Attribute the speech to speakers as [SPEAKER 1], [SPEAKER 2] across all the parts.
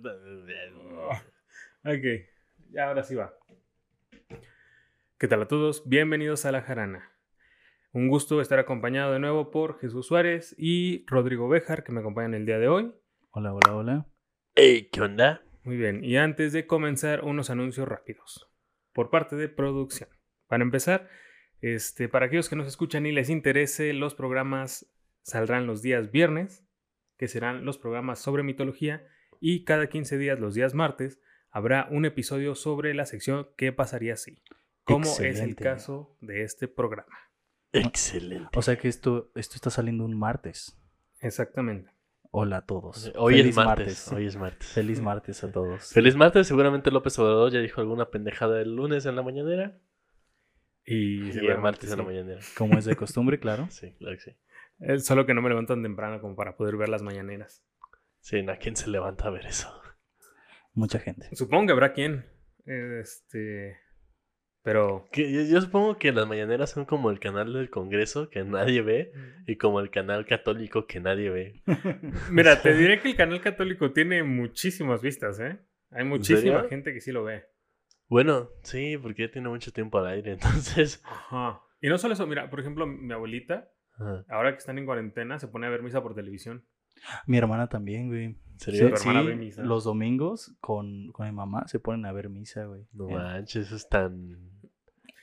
[SPEAKER 1] Ok, ya ahora sí va. ¿Qué tal a todos? Bienvenidos a La Jarana. Un gusto estar acompañado de nuevo por Jesús Suárez y Rodrigo Bejar, que me acompañan el día de hoy.
[SPEAKER 2] Hola, hola, hola.
[SPEAKER 3] Ey, ¿qué onda?
[SPEAKER 1] Muy bien, y antes de comenzar, unos anuncios rápidos por parte de producción. Para empezar, este, para aquellos que nos escuchan y les interese, los programas saldrán los días viernes, que serán los programas sobre mitología, y cada 15 días, los días martes, habrá un episodio sobre la sección ¿Qué pasaría si? Como es el caso de este programa.
[SPEAKER 3] Excelente.
[SPEAKER 2] O sea que esto, esto está saliendo un martes.
[SPEAKER 1] Exactamente.
[SPEAKER 2] Hola a todos.
[SPEAKER 3] Hoy
[SPEAKER 2] Feliz
[SPEAKER 3] es martes. Hoy es martes.
[SPEAKER 2] Feliz martes a todos.
[SPEAKER 3] Feliz martes. Seguramente López Obrador ya dijo alguna pendejada el lunes en la mañanera.
[SPEAKER 1] Y,
[SPEAKER 3] Y el martes en la
[SPEAKER 1] sí.
[SPEAKER 3] mañanera.
[SPEAKER 2] Como es de costumbre, claro.
[SPEAKER 3] Sí, claro que sí.
[SPEAKER 1] Eh, Solo que no me levanto tan temprano como para poder ver las mañaneras.
[SPEAKER 3] Sí, ¿a quién se levanta a ver eso?
[SPEAKER 2] Mucha gente.
[SPEAKER 1] Supongo que habrá quien. Este. Pero.
[SPEAKER 3] Que yo, yo supongo que las mañaneras son como el canal del Congreso que nadie ve y como el canal católico que nadie ve.
[SPEAKER 1] Mira, te diré que el canal católico tiene muchísimas vistas, ¿eh? Hay muchísima gente que sí lo ve.
[SPEAKER 3] Bueno, sí, porque ya tiene mucho tiempo al aire, entonces.
[SPEAKER 1] Ajá. Y no solo eso, mira, por ejemplo, mi abuelita,
[SPEAKER 3] Ajá.
[SPEAKER 1] ahora que están en cuarentena, se pone a ver misa por televisión.
[SPEAKER 2] Mi hermana también, güey.
[SPEAKER 3] ¿En
[SPEAKER 2] Sí, sí, los domingos con, con mi mamá se ponen a ver misa, güey.
[SPEAKER 3] No
[SPEAKER 2] Eh,
[SPEAKER 3] manches, eso es tan.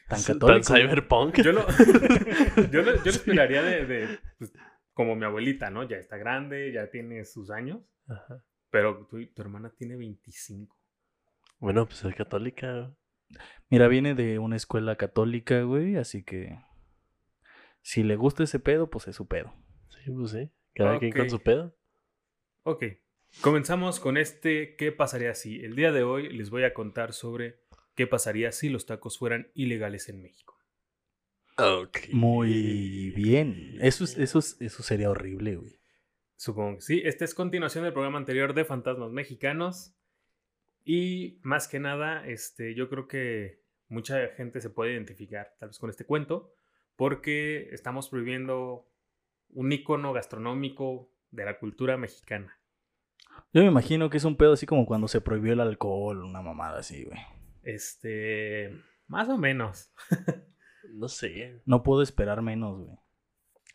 [SPEAKER 2] Tan
[SPEAKER 3] Tan
[SPEAKER 2] católico.
[SPEAKER 3] cyberpunk.
[SPEAKER 1] Yo lo, yo lo, yo lo esperaría de, de, pues, como mi abuelita, ¿no? Ya está grande, ya tiene sus años,
[SPEAKER 3] Ajá.
[SPEAKER 1] pero tu, tu hermana tiene 25.
[SPEAKER 3] Bueno, pues es católica.
[SPEAKER 2] Mira, viene de una escuela católica, güey, así que si le gusta ese pedo, pues es su pedo.
[SPEAKER 3] Sí, pues sí. Cada quien con su pedo.
[SPEAKER 1] Ok, comenzamos con este ¿Qué pasaría si? El día de hoy les voy a contar sobre qué pasaría si los tacos fueran ilegales en México.
[SPEAKER 3] Ok.
[SPEAKER 2] Muy bien. Eso, es- eso, es- eso sería horrible, güey.
[SPEAKER 1] Supongo que sí. Esta es continuación del programa anterior de Fantasmas Mexicanos. Y más que nada, este, yo creo que mucha gente se puede identificar tal vez con este cuento, porque estamos prohibiendo un icono gastronómico de la cultura mexicana.
[SPEAKER 2] Yo me imagino que es un pedo así como cuando se prohibió el alcohol, una mamada así, güey.
[SPEAKER 1] Este, más o menos.
[SPEAKER 3] No sé.
[SPEAKER 2] No puedo esperar menos, güey.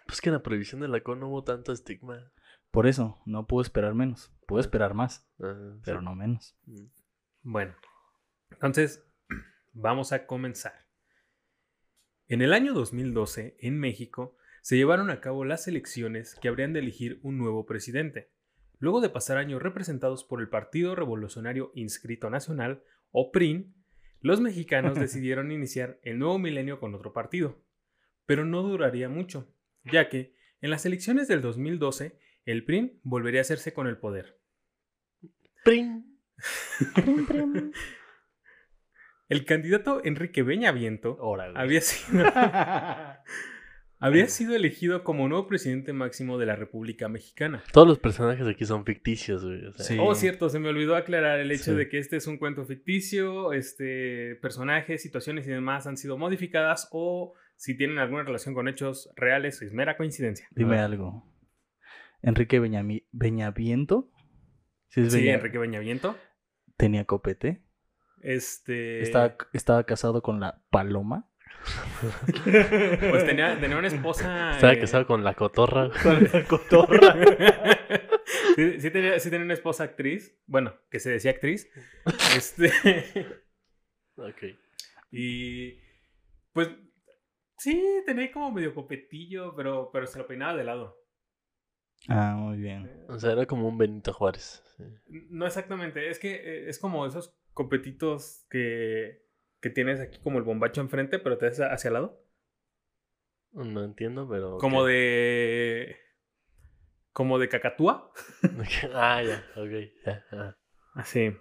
[SPEAKER 3] Pues que en la prohibición del alcohol no hubo tanto estigma.
[SPEAKER 2] Por eso, no puedo esperar menos. Puedo esperar más,
[SPEAKER 3] Ajá,
[SPEAKER 2] pero
[SPEAKER 3] sí.
[SPEAKER 2] no menos.
[SPEAKER 3] Mm.
[SPEAKER 1] Bueno, entonces vamos a comenzar. En el año 2012, en México, se llevaron a cabo las elecciones que habrían de elegir un nuevo presidente. Luego de pasar años representados por el Partido Revolucionario Inscrito Nacional, o PRIN, los mexicanos decidieron iniciar el nuevo milenio con otro partido. Pero no duraría mucho, ya que en las elecciones del 2012, el PRIN volvería a hacerse con el poder.
[SPEAKER 3] ¡Pring!
[SPEAKER 1] El candidato Enrique Beñaviento
[SPEAKER 2] güey.
[SPEAKER 1] había sido, había sido elegido como nuevo presidente máximo de la República Mexicana.
[SPEAKER 3] Todos los personajes aquí son ficticios, güey. o sea,
[SPEAKER 2] Sí.
[SPEAKER 1] Oh, cierto, se me olvidó aclarar el hecho
[SPEAKER 3] Sí.
[SPEAKER 1] de que este es un cuento ficticio, este, personajes, situaciones y demás han sido modificadas o si tienen alguna relación con hechos reales es mera coincidencia.
[SPEAKER 2] Dime
[SPEAKER 3] Ah.
[SPEAKER 2] algo. Enrique Beñami- Beñaviento. ¿Sí es
[SPEAKER 1] Sí,
[SPEAKER 2] Beña-
[SPEAKER 1] Enrique Beñaviento.
[SPEAKER 2] ¿Tenía copete?
[SPEAKER 1] Este,
[SPEAKER 2] ¿Estaba, ¿Estaba casado con la paloma?
[SPEAKER 1] Pues tenía, tenía una esposa.
[SPEAKER 3] Estaba
[SPEAKER 1] eh,
[SPEAKER 3] casado con la cotorra.
[SPEAKER 2] Con la cotorra.
[SPEAKER 1] sí, sí tenía, sí tenía una esposa actriz, bueno, que se decía actriz. Este,
[SPEAKER 3] ok.
[SPEAKER 1] y pues sí, tenía como medio copetillo, pero, pero se lo peinaba de lado.
[SPEAKER 2] ah, muy bien.
[SPEAKER 3] O sea, era como un Benito Juárez. sí.
[SPEAKER 1] No exactamente, es que eh, es como esos copetitos que, que tienes aquí como el bombacho enfrente, pero te das hacia el lado.
[SPEAKER 3] No entiendo, pero.
[SPEAKER 1] Como de... Como de cacatúa.
[SPEAKER 3] ah, ya, ok. Ya.
[SPEAKER 1] Así.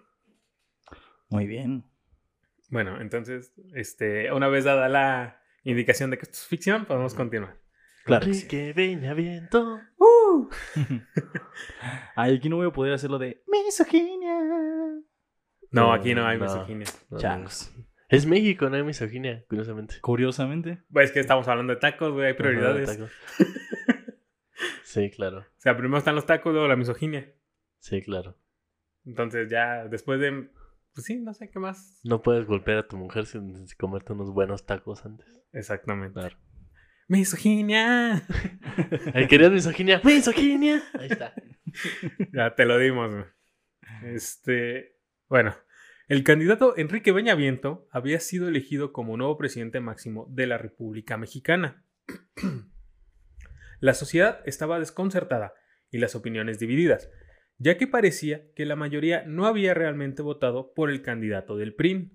[SPEAKER 2] Muy bien.
[SPEAKER 1] Bueno, entonces, este, una vez dada la indicación de que esto es ficción, podemos continuar.
[SPEAKER 2] Claro. que sí.
[SPEAKER 3] Enrique Beñaviento.
[SPEAKER 2] Ay, aquí no voy a poder hacerlo de misoginia.
[SPEAKER 1] No, aquí no hay
[SPEAKER 3] No.
[SPEAKER 1] misoginia.
[SPEAKER 3] No,
[SPEAKER 2] Changos.
[SPEAKER 3] Es México, no hay misoginia, curiosamente.
[SPEAKER 2] Curiosamente.
[SPEAKER 1] Pues es que estamos hablando de tacos, güey, hay prioridades.
[SPEAKER 3] Sí, claro.
[SPEAKER 1] O sea, primero están los tacos, luego la misoginia.
[SPEAKER 3] Sí, claro.
[SPEAKER 1] Entonces ya después de, pues sí, no sé qué más.
[SPEAKER 3] No puedes golpear a tu mujer sin, sin comerte unos buenos tacos antes.
[SPEAKER 1] Exactamente.
[SPEAKER 3] Claro.
[SPEAKER 1] Misoginia.
[SPEAKER 3] ¿Querías misoginia? ¡Misoginia! Ahí está.
[SPEAKER 1] ya te lo dimos. güey. Este, bueno, el candidato Enrique Beñaviento había sido elegido como nuevo presidente máximo de la República Mexicana. La sociedad estaba desconcertada y las opiniones divididas, ya que parecía que la mayoría no había realmente votado por el candidato del PRI.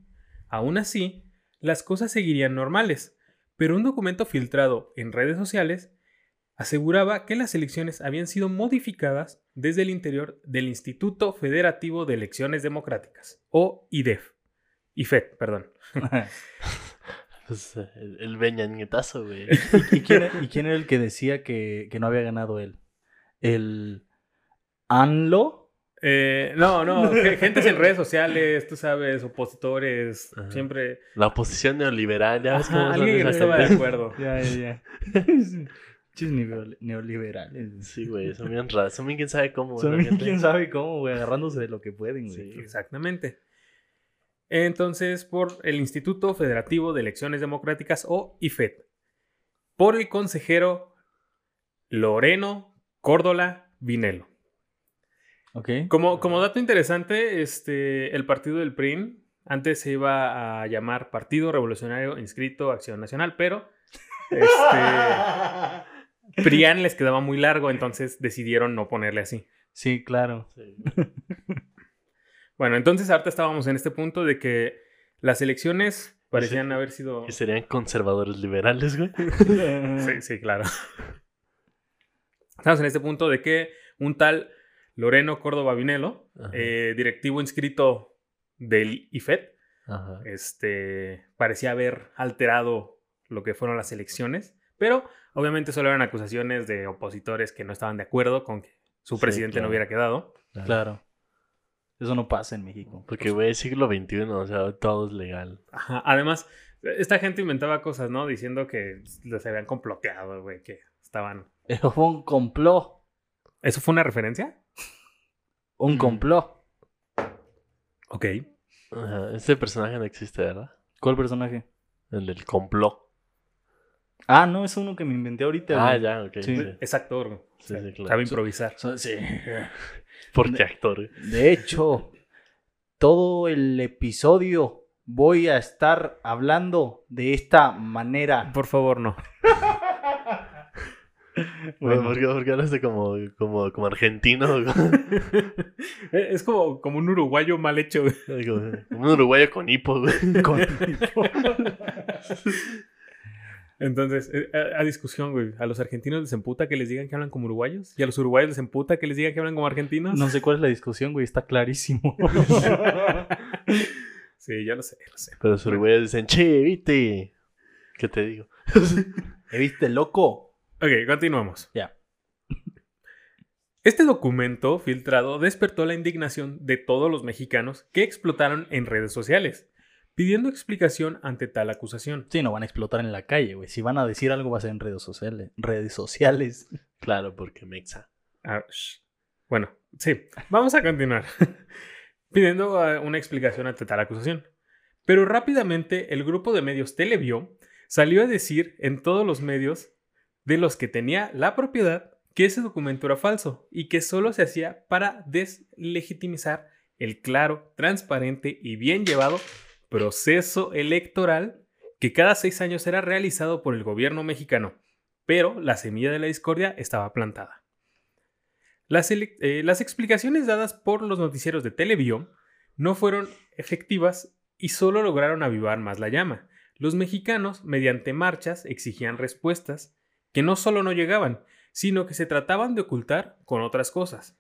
[SPEAKER 1] Aún así, las cosas seguirían normales, pero un documento filtrado en redes sociales aseguraba que las elecciones habían sido modificadas desde el interior del Instituto Federativo de Elecciones Democráticas, o IDEF. IFED, perdón.
[SPEAKER 3] Pues, eh, el, el beñañetazo, güey.
[SPEAKER 2] ¿Y, quién, era- y quién era el que decía que, que no había ganado él? ¿El ANLO?
[SPEAKER 1] Eh, no, no, ge- gentes en redes sociales, tú sabes, opositores,
[SPEAKER 3] Ajá.
[SPEAKER 1] siempre...
[SPEAKER 3] La oposición neoliberal, ya
[SPEAKER 1] Ajá, alguien que no estaba de acuerdo.
[SPEAKER 2] Ya, ya, ya. Chis neo- neoliberales.
[SPEAKER 3] Sí, güey, son bien raros. Son bien quién sabe cómo.
[SPEAKER 2] Son bien
[SPEAKER 3] gente.
[SPEAKER 2] quién sabe cómo, güey, agarrándose de lo que pueden, güey.
[SPEAKER 3] Sí.
[SPEAKER 1] Exactamente. Entonces, por el Instituto Federativo de Elecciones Democráticas o IFED. Por el consejero Loreno Córdola Vinelo.
[SPEAKER 2] ¿Ok?
[SPEAKER 1] Como, como dato interesante, este, el partido del PRI antes se iba a llamar Partido Revolucionario Inscrito Acción Nacional, pero este, PRIAN les quedaba muy largo, entonces decidieron no ponerle así.
[SPEAKER 2] Sí, claro.
[SPEAKER 3] Sí.
[SPEAKER 1] Bueno, entonces ahorita estábamos en este punto de que las elecciones parecían
[SPEAKER 3] Sí.
[SPEAKER 1] haber sido...
[SPEAKER 3] Que serían conservadores liberales, güey.
[SPEAKER 1] Sí, sí, claro. Estamos en este punto de que un tal Loreno Córdoba Vinelo, eh, directivo inscrito del IFED,
[SPEAKER 3] Ajá.
[SPEAKER 1] este, parecía haber alterado lo que fueron las elecciones, pero obviamente solo eran acusaciones de opositores que no estaban de acuerdo con que su
[SPEAKER 3] Sí,
[SPEAKER 1] presidente no hubiera quedado.
[SPEAKER 2] Claro. Eso no pasa en México.
[SPEAKER 3] Porque, güey, siglo XXI, o sea, todo es legal.
[SPEAKER 1] Ajá, Además, esta gente inventaba cosas, ¿no? Diciendo que los habían comploteado, güey, que estaban...
[SPEAKER 2] Eso fue un complot.
[SPEAKER 1] ¿Eso fue una referencia?
[SPEAKER 2] Un
[SPEAKER 1] Mm.
[SPEAKER 2] complot.
[SPEAKER 1] Ok.
[SPEAKER 3] Ajá. Este personaje no existe, ¿verdad?
[SPEAKER 2] ¿Cuál personaje?
[SPEAKER 3] El del complot.
[SPEAKER 2] Ah, no, es uno que me inventé ahorita.
[SPEAKER 3] Ah,
[SPEAKER 2] güey.
[SPEAKER 3] ya, ok.
[SPEAKER 2] Sí.
[SPEAKER 3] Sí.
[SPEAKER 1] Es actor.
[SPEAKER 3] Sí, sí, claro.
[SPEAKER 1] Sabe improvisar.
[SPEAKER 2] So- Sí.
[SPEAKER 3] Porque actor.
[SPEAKER 2] De hecho, todo el episodio voy a estar hablando de esta manera.
[SPEAKER 1] Por favor, no.
[SPEAKER 3] Güey, ¿Por qué, por qué hablaste como, como, como argentino?
[SPEAKER 1] es como, como un uruguayo mal hecho,
[SPEAKER 3] como, como un uruguayo con hipo, güey.
[SPEAKER 2] Con-
[SPEAKER 1] Entonces, eh, a, a discusión, güey. A los argentinos les emputa que les digan que hablan como uruguayos. Y a los uruguayos les emputa que les digan que hablan como argentinos.
[SPEAKER 2] No sé cuál es la discusión, güey, está clarísimo.
[SPEAKER 1] sí, yo lo sé, lo sé.
[SPEAKER 3] Pero los uruguayos dicen, che, viste. ¿Qué te digo?
[SPEAKER 2] ¿Me viste, loco?
[SPEAKER 1] Ok, continuamos.
[SPEAKER 2] Ya.
[SPEAKER 1] Este documento filtrado despertó la indignación de todos los mexicanos que explotaron en redes sociales, pidiendo explicación ante tal acusación.
[SPEAKER 2] Sí, no van a explotar en la calle, güey. Si van a decir algo va a ser en redes sociales. Redes sociales.
[SPEAKER 3] Claro, porque mexa.
[SPEAKER 1] Ah, bueno, sí, vamos a continuar. Pidiendo ah, una explicación ante tal acusación. Pero rápidamente el grupo de medios Televio salió a decir en todos los medios de los que tenía la propiedad que ese documento era falso y que solo se hacía para deslegitimizar el claro, transparente y bien llevado proceso electoral que cada seis años era realizado por el gobierno mexicano, pero la semilla de la discordia estaba plantada. Las, eh, explicaciones dadas por los noticieros de Televio no fueron efectivas y solo lograron avivar más la llama. Los mexicanos, mediante marchas, exigían respuestas que no solo no llegaban, sino que se trataban de ocultar con otras cosas.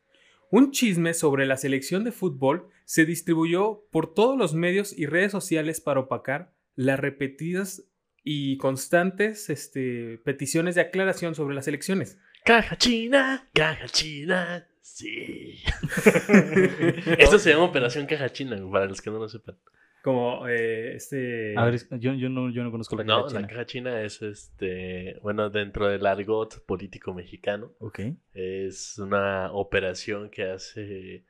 [SPEAKER 1] Un chisme sobre la selección de fútbol se distribuyó por todos los medios y redes sociales para opacar las repetidas y constantes este, peticiones de aclaración sobre las elecciones.
[SPEAKER 3] Caja china, caja china. Sí. Esto se llama Operación Caja China, para los que no lo sepan.
[SPEAKER 1] Como eh, este...
[SPEAKER 2] A ver, yo, yo, no, yo no conozco la
[SPEAKER 3] No,
[SPEAKER 2] caja
[SPEAKER 3] la
[SPEAKER 2] china.
[SPEAKER 3] caja china es este, bueno, dentro del argot político mexicano,
[SPEAKER 2] Ok.
[SPEAKER 3] es una operación que hace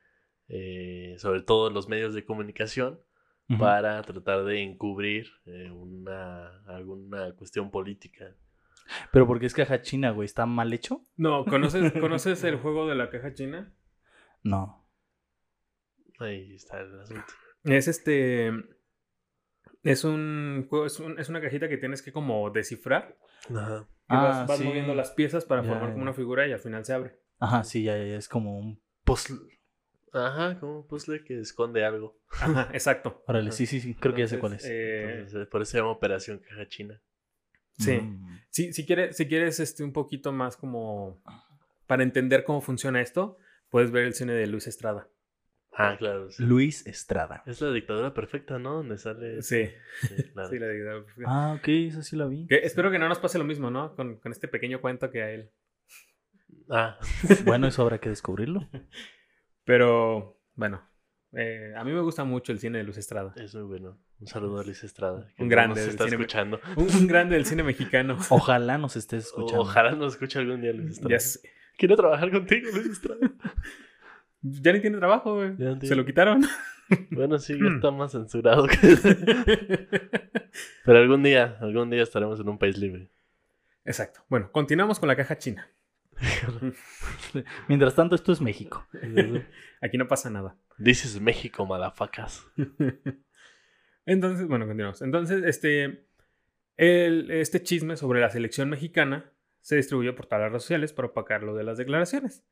[SPEAKER 3] eh, sobre todo los medios de comunicación, para tratar de encubrir eh, una, alguna cuestión política.
[SPEAKER 2] Pero porque es caja china, güey, ¿está mal hecho?
[SPEAKER 1] No, ¿conoces, ¿conoces el juego de la caja china?
[SPEAKER 2] No.
[SPEAKER 3] Ahí está el asunto.
[SPEAKER 1] Es este. Es un es, un- es una cajita que tienes que como descifrar.
[SPEAKER 3] Ajá.
[SPEAKER 1] Y vas,
[SPEAKER 2] Ah,
[SPEAKER 1] vas
[SPEAKER 2] sí.
[SPEAKER 1] moviendo las piezas para
[SPEAKER 2] Ya,
[SPEAKER 1] formar como una figura y al final se abre.
[SPEAKER 2] Ajá, sí, ya, ya, es como un puzzle.
[SPEAKER 3] Ajá, como un puzzle que esconde algo.
[SPEAKER 1] Ajá, exacto.
[SPEAKER 2] Órale, sí, sí, sí, creo que ya sé cuál es.
[SPEAKER 1] Entonces, eh,
[SPEAKER 3] Entonces, eh, por eso se llama Operación Caja China.
[SPEAKER 1] sí.
[SPEAKER 2] Mm.
[SPEAKER 1] Sí, si quieres, si quieres este, un poquito más como para entender cómo funciona esto, puedes ver el cine de Luis Estrada.
[SPEAKER 3] Ah, claro. sí.
[SPEAKER 2] Luis Estrada.
[SPEAKER 3] Es la dictadura perfecta, ¿no? Donde sale.
[SPEAKER 1] Sí,
[SPEAKER 3] Sí, claro.
[SPEAKER 1] sí, la digo.
[SPEAKER 2] Ah, ok, esa sí la vi.
[SPEAKER 1] Que espero que no nos pase lo mismo, ¿no? Con, con este pequeño cuento que a él.
[SPEAKER 3] Ah,
[SPEAKER 2] Bueno, eso habrá que descubrirlo.
[SPEAKER 1] Pero, bueno, eh, a mí me gusta mucho el cine de Luis Estrada.
[SPEAKER 3] es muy bueno. Un saludo a Luis Estrada. que
[SPEAKER 1] Un grande
[SPEAKER 3] Nos
[SPEAKER 1] del cine-
[SPEAKER 3] escuchando.
[SPEAKER 1] Un, un grande del cine mexicano.
[SPEAKER 2] Ojalá nos estés escuchando.
[SPEAKER 3] Ojalá nos escuche algún día Luis Estrada.
[SPEAKER 1] Ya, sé.
[SPEAKER 3] Quiero trabajar contigo, Luis Estrada.
[SPEAKER 1] Ya ni tiene trabajo, güey. Se lo quitaron.
[SPEAKER 3] Bueno, sí, ya está más censurado. que- Pero algún día, algún día estaremos en un país libre.
[SPEAKER 1] Exacto. Bueno, continuamos con la caja china.
[SPEAKER 2] Mientras tanto, esto es México.
[SPEAKER 1] Aquí no pasa nada.
[SPEAKER 3] This is México, malafacas.
[SPEAKER 1] Entonces, bueno, continuamos. Entonces, este, el- este chisme sobre la selección mexicana se distribuyó por todas las redes sociales para opacar lo de las declaraciones.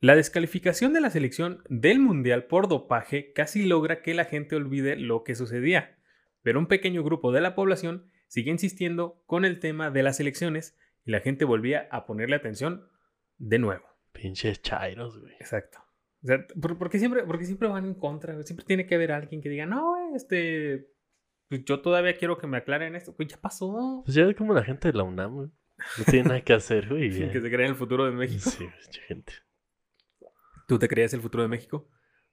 [SPEAKER 1] La descalificación de la selección del Mundial por dopaje casi logra que la gente olvide lo que sucedía, pero un pequeño grupo de la población sigue insistiendo con el tema de las elecciones y la gente volvía a ponerle atención de nuevo.
[SPEAKER 3] Pinches chairos, güey.
[SPEAKER 1] Exacto. O sea, ¿por, por qué siempre, porque siempre van en contra? Siempre tiene que haber alguien que diga, no, güey, este, pues yo todavía quiero que me aclaren esto. Pues ya pasó.
[SPEAKER 3] Pues ya ve como la gente de la UNAM, güey. No tiene nada que hacer, güey.
[SPEAKER 1] Que se crea en el futuro de México.
[SPEAKER 3] Sí, mucha gente.
[SPEAKER 1] ¿Tú te creías el futuro de México?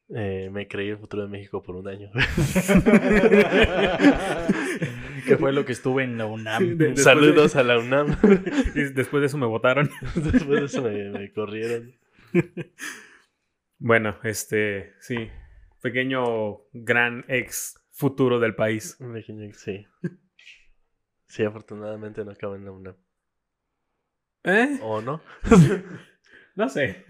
[SPEAKER 3] Eh, me creí el futuro de México por un año.
[SPEAKER 2] que fue lo que estuve en la UNAM.
[SPEAKER 1] Después
[SPEAKER 3] Saludos
[SPEAKER 1] de-
[SPEAKER 3] a la UNAM.
[SPEAKER 1] Y después de eso me votaron.
[SPEAKER 3] Después de eso me, me corrieron.
[SPEAKER 1] Bueno, este, sí. Pequeño, gran ex futuro del país.
[SPEAKER 3] Un pequeño- Sí. Sí, afortunadamente no acabo en la UNAM.
[SPEAKER 1] ¿Eh?
[SPEAKER 3] ¿O no?
[SPEAKER 1] No sé.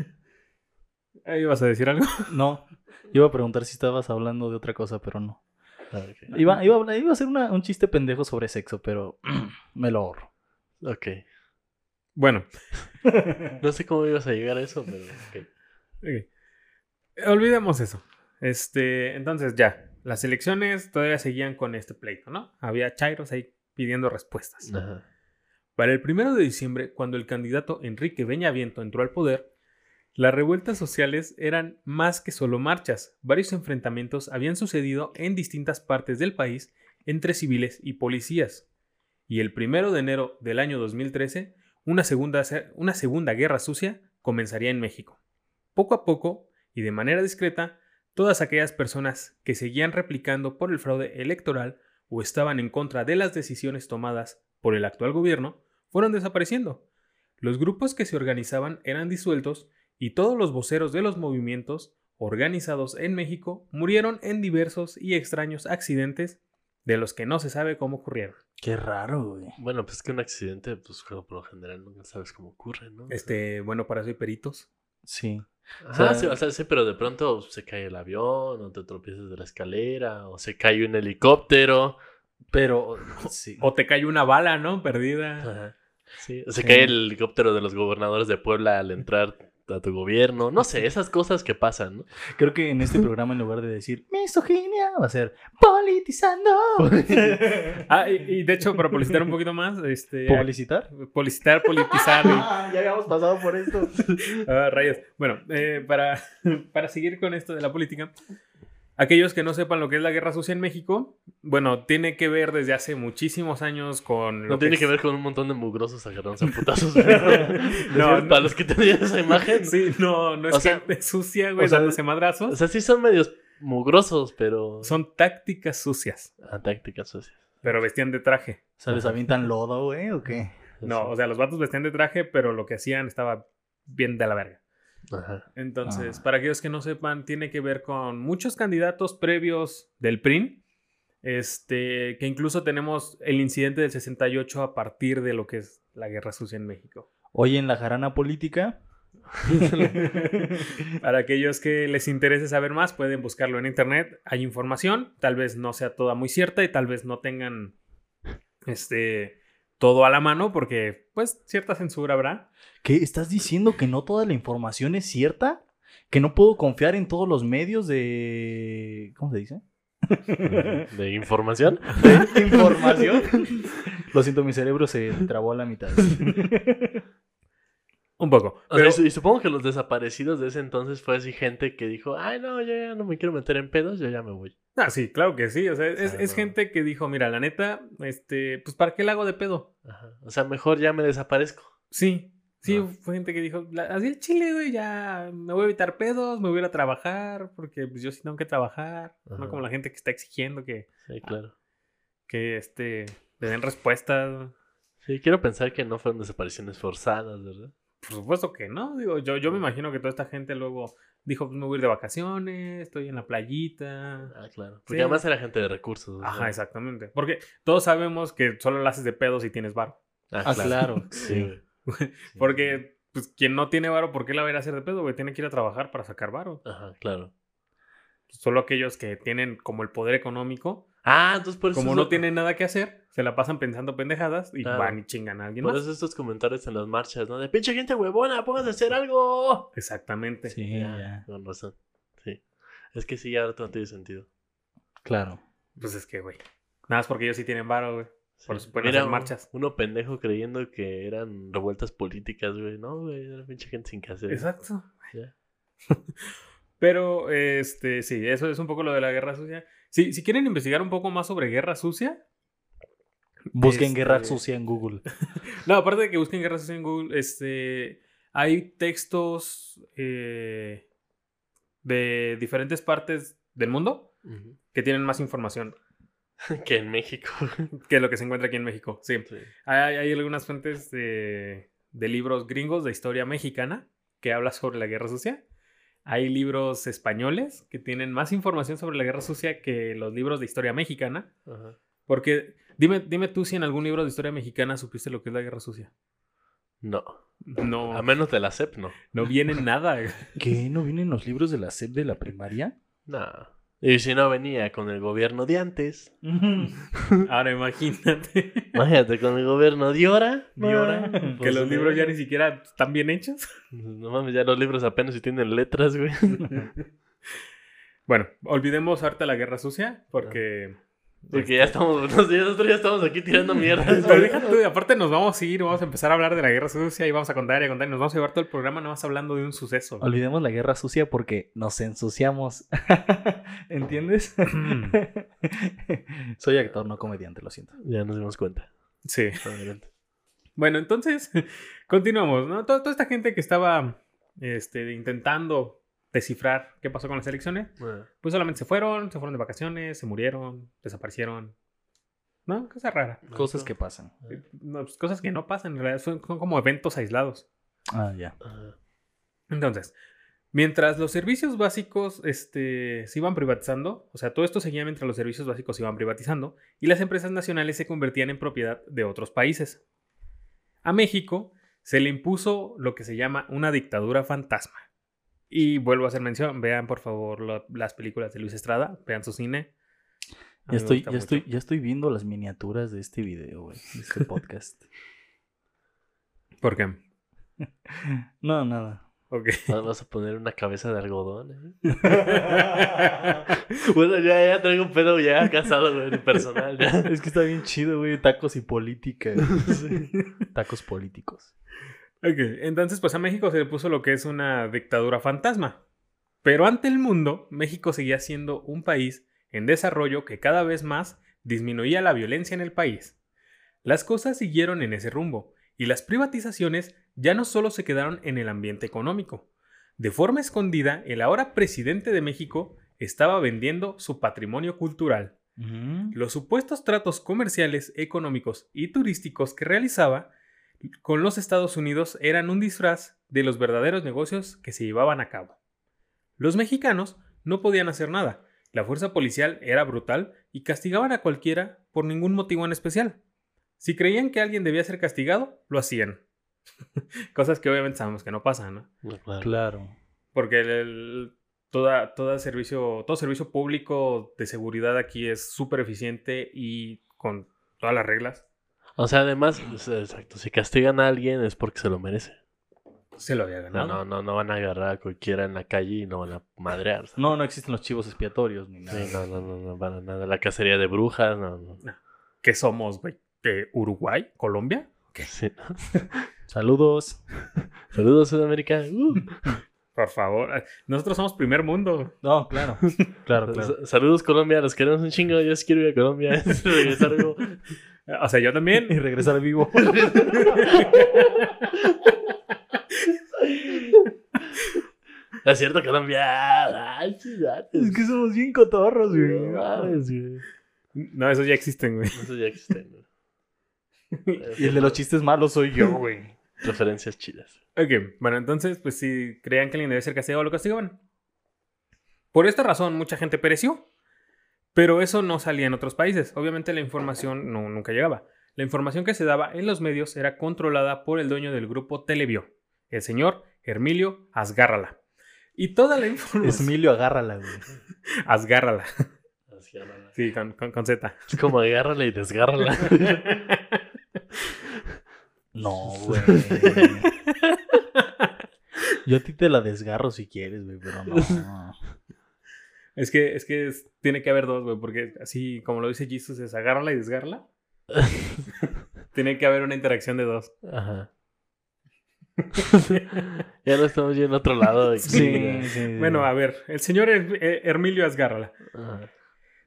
[SPEAKER 1] ¿Eh, ¿Ibas a decir algo?
[SPEAKER 2] No, iba a preguntar si estabas hablando de otra cosa, pero no. Iba, iba, a hablar- iba a hacer una- un chiste pendejo sobre sexo, pero me lo ahorro.
[SPEAKER 3] Ok.
[SPEAKER 1] Bueno,
[SPEAKER 3] No sé cómo ibas a llegar a eso, pero ok.
[SPEAKER 1] ok. olvidemos eso. Este, entonces ya, las elecciones todavía seguían con este pleito, ¿no? Había chairos ahí pidiendo respuestas.
[SPEAKER 3] Ajá.
[SPEAKER 1] Para el primero de diciembre, cuando el candidato Enrique Beñaviento entró al poder, las revueltas sociales eran más que solo marchas. Varios enfrentamientos habían sucedido en distintas partes del país entre civiles y policías. Y el primero de enero del año 2013, una segunda, una segunda guerra sucia comenzaría en México. Poco a poco, y de manera discreta, todas aquellas personas que seguían replicando por el fraude electoral o estaban en contra de las decisiones tomadas por el actual gobierno fueron desapareciendo. Los grupos que se organizaban eran disueltos y todos los voceros de los movimientos organizados en México murieron en diversos y extraños accidentes de los que no se sabe cómo ocurrieron.
[SPEAKER 2] Qué raro, güey.
[SPEAKER 3] Bueno, pues que un accidente, pues por lo general nunca sabes cómo ocurre, ¿no?
[SPEAKER 1] Este, bueno, para eso hay peritos.
[SPEAKER 2] Sí.
[SPEAKER 3] Ajá,
[SPEAKER 2] o sea-
[SPEAKER 3] sí, o sea, sí, pero de pronto se cae el avión, o te tropiezas de la escalera, o se cae un helicóptero.
[SPEAKER 2] Pero, sí.
[SPEAKER 1] O te cae una bala, ¿no? Perdida.
[SPEAKER 3] Ajá. Sí, o se
[SPEAKER 2] Sí.
[SPEAKER 3] cae el helicóptero de los gobernadores de Puebla al entrar a tu gobierno. No sé, esas cosas que pasan, ¿no?
[SPEAKER 2] Creo que en este programa, en lugar de decir misoginia, va a ser politizando.
[SPEAKER 1] Ah, y, y de hecho, para publicitar un poquito más, este.
[SPEAKER 2] ¿Publicitar?
[SPEAKER 1] Publicitar, politizar. y-
[SPEAKER 2] ya habíamos pasado por esto.
[SPEAKER 1] Ah, rayos. Bueno, eh, para, para seguir con esto de la política, aquellos que no sepan lo que es la guerra sucia en México, bueno, tiene que ver desde hace muchísimos años con... lo
[SPEAKER 3] No tiene
[SPEAKER 1] es-
[SPEAKER 3] que ver con un montón de mugrosos agarrándose a putazos.
[SPEAKER 1] No,
[SPEAKER 3] no, para los que tenían esa imagen.
[SPEAKER 1] Sí, no, no es
[SPEAKER 3] O sea,
[SPEAKER 1] gente sucia, güey,
[SPEAKER 3] o sea,
[SPEAKER 1] dándose madrazos.
[SPEAKER 3] O sea, sí son medios mugrosos, pero.
[SPEAKER 1] Son tácticas sucias,
[SPEAKER 3] Ah, tácticas socias.
[SPEAKER 1] pero vestían de traje.
[SPEAKER 2] O sea, ¿les avientan lodo, güey, o qué?
[SPEAKER 1] No, o sea, los vatos vestían de traje, pero lo que hacían estaba bien de la verga.
[SPEAKER 3] Ajá.
[SPEAKER 1] Entonces,
[SPEAKER 2] Ah.
[SPEAKER 1] para aquellos que no sepan, tiene que ver con muchos candidatos previos del PRI. Este, que incluso tenemos el incidente del 68 a partir de lo que es la guerra sucia en México.
[SPEAKER 2] Hoy en la jarana política.
[SPEAKER 1] Para aquellos que les interese saber más, pueden buscarlo en internet. Hay información, tal vez no sea toda muy cierta y tal vez no tengan este todo a la mano porque pues cierta censura habrá.
[SPEAKER 2] ¿Qué? ¿Estás diciendo que no toda la información es cierta? ¿Que no puedo confiar en todos los medios de... ¿Cómo se dice?
[SPEAKER 3] De información.
[SPEAKER 2] ¿De información? Lo siento, mi cerebro se trabó a la mitad.
[SPEAKER 1] Un poco. Pero,
[SPEAKER 3] y supongo que los desaparecidos de ese entonces fue así gente que dijo, ay no, yo ya no me quiero meter en pedos, yo ya me voy.
[SPEAKER 1] ah, sí, claro que sí. O sea, es,
[SPEAKER 3] Ah,
[SPEAKER 1] es
[SPEAKER 3] no.
[SPEAKER 1] gente que dijo, mira, la neta, este, pues ¿para qué la hago de pedo?
[SPEAKER 3] Ajá. O sea, mejor ya me desaparezco.
[SPEAKER 1] Sí. Sí,
[SPEAKER 3] Ah.
[SPEAKER 1] fue gente que dijo, "La- así el chile, güey, ya me voy a evitar pedos, me voy a ir a trabajar, porque pues yo sí tengo que trabajar,
[SPEAKER 3] Ajá.
[SPEAKER 1] no como la gente que está exigiendo que,
[SPEAKER 3] Sí, claro.
[SPEAKER 1] que este, le den respuestas.
[SPEAKER 3] Sí, quiero pensar que no fueron desapariciones forzadas, ¿verdad?
[SPEAKER 1] Por supuesto que no, digo, yo, yo me imagino que toda esta gente luego dijo, pues me voy a ir de vacaciones, estoy en la playita.
[SPEAKER 3] Ah, claro. Porque
[SPEAKER 1] Sí.
[SPEAKER 3] además era gente de recursos.
[SPEAKER 1] Ajá,
[SPEAKER 3] ¿no?
[SPEAKER 1] exactamente. Porque todos sabemos que solo lo haces de pedo si tienes varo.
[SPEAKER 2] Ah, claro.
[SPEAKER 3] Sí.
[SPEAKER 1] Porque, pues, quien no tiene varo, ¿por qué la va a ir a hacer de pedo, güey? Tiene que ir a trabajar para sacar varo.
[SPEAKER 3] Ajá, claro.
[SPEAKER 1] Solo aquellos que tienen como el poder económico,
[SPEAKER 3] Ah, entonces por eso.
[SPEAKER 1] como
[SPEAKER 3] es
[SPEAKER 1] no
[SPEAKER 3] lo-
[SPEAKER 1] tienen nada que hacer, se la pasan pensando pendejadas y
[SPEAKER 3] Claro.
[SPEAKER 1] van y chingan a alguien
[SPEAKER 3] Por
[SPEAKER 1] más.
[SPEAKER 3] eso estos comentarios en las marchas, ¿no? De pinche gente huevona, pónganse a hacer algo.
[SPEAKER 1] Exactamente.
[SPEAKER 2] Sí,
[SPEAKER 3] Ya,
[SPEAKER 2] ya.
[SPEAKER 3] Con razón. Sí. Es que sí, ya ahora no tiene sentido.
[SPEAKER 2] Claro.
[SPEAKER 1] Pues es que, güey. Nada más porque ellos sí tienen varo, güey. Por
[SPEAKER 3] Sí.
[SPEAKER 1] eso pueden
[SPEAKER 3] Mira,
[SPEAKER 1] hacer marchas.
[SPEAKER 3] Uno pendejo creyendo que eran revueltas políticas, güey. No, güey, era pinche gente sin que hacer.
[SPEAKER 1] Exacto.
[SPEAKER 3] Ya.
[SPEAKER 1] Pero, este, sí, eso es un poco lo de la guerra sucia. Si quieren investigar un poco más sobre guerra sucia,
[SPEAKER 2] Busquen
[SPEAKER 1] Este-
[SPEAKER 2] guerra sucia en Google.
[SPEAKER 1] No, aparte de que busquen guerra sucia en Google, este, hay textos eh, de diferentes partes del mundo que tienen más información
[SPEAKER 3] que en México.
[SPEAKER 1] que lo que se encuentra aquí en México. Sí.
[SPEAKER 3] Sí.
[SPEAKER 1] Hay, hay algunas fuentes de, de libros gringos de historia mexicana que habla sobre la guerra sucia. Hay libros españoles que tienen más información sobre la guerra sucia que los libros de historia mexicana.
[SPEAKER 3] Ajá.
[SPEAKER 1] Porque dime, dime tú si en algún libro de historia mexicana supiste lo que es la guerra sucia.
[SPEAKER 3] No.
[SPEAKER 1] No,
[SPEAKER 3] A menos de la CEP, no.
[SPEAKER 1] no viene nada.
[SPEAKER 2] ¿Qué? ¿No vienen los libros de la SEP de la primaria?
[SPEAKER 3] No. Y si no venía con el gobierno de antes.
[SPEAKER 1] Ahora imagínate
[SPEAKER 3] Imagínate, con el gobierno de ahora.
[SPEAKER 1] ¿Y ahora?
[SPEAKER 3] no,
[SPEAKER 1] que los libros ya ni siquiera están bien hechos.
[SPEAKER 3] No mames, ya los libros apenas si tienen letras, güey.
[SPEAKER 1] Bueno, olvidemos ahorita la guerra sucia porque...
[SPEAKER 3] Porque ya estamos, nosotros ya estamos aquí tirando mierda.
[SPEAKER 1] Pero aparte nos vamos a ir, vamos a empezar a hablar de la guerra sucia y vamos a contar y a contar y nos vamos a llevar todo el programa nada más hablando de un suceso.
[SPEAKER 2] Olvidemos la guerra sucia porque nos ensuciamos. ¿Entiendes? Soy actor, no comediante, lo siento.
[SPEAKER 3] Ya nos dimos cuenta.
[SPEAKER 1] Sí. Bueno, entonces, continuamos, ¿no? Toda, toda esta gente que estaba este, intentando descifrar qué pasó con las elecciones,
[SPEAKER 3] Bueno,
[SPEAKER 1] pues solamente se fueron, se fueron de vacaciones, se murieron, desaparecieron. ¿No? Cosa rara.
[SPEAKER 2] Cosas que pasan.
[SPEAKER 1] No, pues, cosas que no pasan, en realidad son, son como eventos aislados.
[SPEAKER 2] Ah, ya.
[SPEAKER 1] Entonces, mientras los servicios básicos este, se iban privatizando, o sea, todo esto seguía mientras los servicios básicos se iban privatizando y las empresas nacionales se convertían en propiedad de otros países. A México se le impuso lo que se llama una dictadura fantasma. Y vuelvo a hacer mención, vean por favor lo- las películas de Luis Estrada, vean su cine.
[SPEAKER 2] Ya estoy, ya,
[SPEAKER 1] mucho.
[SPEAKER 2] estoy, ya estoy viendo las miniaturas de este video, güey. De este podcast.
[SPEAKER 1] ¿Por qué?
[SPEAKER 2] No, nada.
[SPEAKER 1] Ok.
[SPEAKER 3] Vas a poner una cabeza de algodón. ¿eh? bueno, ya, ya traigo un pedo ya casado, güey, personal. Ya.
[SPEAKER 2] Es que está bien chido, güey. Tacos y política. Tacos políticos.
[SPEAKER 1] Entonces pues a México se le puso lo que es una dictadura fantasma. Pero ante el mundo, México seguía siendo un país en desarrollo que cada vez más disminuía la violencia en el país. Las cosas siguieron en ese rumbo, y las privatizaciones ya no solo se quedaron en el ambiente económico. De forma escondida, el ahora presidente de México estaba vendiendo su patrimonio cultural. Los supuestos tratos comerciales, económicos y turísticos que realizaba con los Estados Unidos eran un disfraz de los verdaderos negocios que se llevaban a cabo. Los mexicanos no podían hacer nada. La fuerza policial era brutal y castigaban a cualquiera por ningún motivo en especial. Si creían que alguien debía ser castigado, lo hacían. Cosas que obviamente sabemos que no pasan, ¿no?
[SPEAKER 3] Claro.
[SPEAKER 2] Claro.
[SPEAKER 1] Porque el- el- toda, toda servicio, todo servicio público de seguridad aquí es súper eficiente y con todas las reglas
[SPEAKER 3] O sea, además, exacto, si castigan a alguien es porque se lo merece.
[SPEAKER 1] se lo había
[SPEAKER 3] No,
[SPEAKER 1] ganado.
[SPEAKER 3] no, no, no van a agarrar a cualquiera en la calle y no van a madrear. ¿sabes?
[SPEAKER 2] No, no existen los chivos expiatorios ni nada.
[SPEAKER 3] Sí, no, no, no, no, para nada. La cacería de brujas, no, no.
[SPEAKER 1] ¿Qué somos, güey? ¿Que ¿Uruguay? ¿Colombia?
[SPEAKER 3] Sí.
[SPEAKER 2] Saludos.
[SPEAKER 3] Saludos, Sudamérica. Uh.
[SPEAKER 1] Por favor. Nosotros somos primer mundo.
[SPEAKER 2] No, claro. Claro, claro.
[SPEAKER 3] Sa- Saludos, Colombia. Los queremos un chingo. Yo sí quiero ir a Colombia.
[SPEAKER 1] O sea, yo también.
[SPEAKER 2] Y regresar vivo.
[SPEAKER 3] Es cierto, Colombia. Ay,
[SPEAKER 2] es que somos bien cotorros,
[SPEAKER 3] No
[SPEAKER 2] güey.
[SPEAKER 3] mames, güey.
[SPEAKER 1] No, esos ya existen, güey.
[SPEAKER 3] Eso ya existe. güey.
[SPEAKER 2] Y el de los chistes malos soy yo, güey.
[SPEAKER 3] Referencias chidas.
[SPEAKER 1] Ok, bueno, entonces, pues si creían que alguien debía ser castigado, lo castigaban. Por esta razón, mucha gente pereció. Pero eso no salía en otros países. Obviamente la información no, nunca llegaba. La información que se daba en los medios era controlada por el dueño del grupo Televio, el señor Hermilio Asgárrala. Y toda la información...
[SPEAKER 2] Emilio, agárrala, güey.
[SPEAKER 1] Asgárrala.
[SPEAKER 3] Así, ándale.
[SPEAKER 1] Sí, con, con, con Z.
[SPEAKER 3] Es como agárrala y desgárrala.
[SPEAKER 2] No, güey. Yo a ti te la desgarro si quieres, güey, pero no.
[SPEAKER 1] Es que, es que es- tiene que haber dos, güey, porque así como lo dice Jesus, es agárrala y desgárrala. tiene que haber una interacción de dos.
[SPEAKER 3] Ajá. ya no estamos yendo a otro lado. aquí,
[SPEAKER 2] Sí, sí.
[SPEAKER 1] Bueno, a ver, el señor Her- eh, Hermilio Asgárrala.
[SPEAKER 3] Ajá.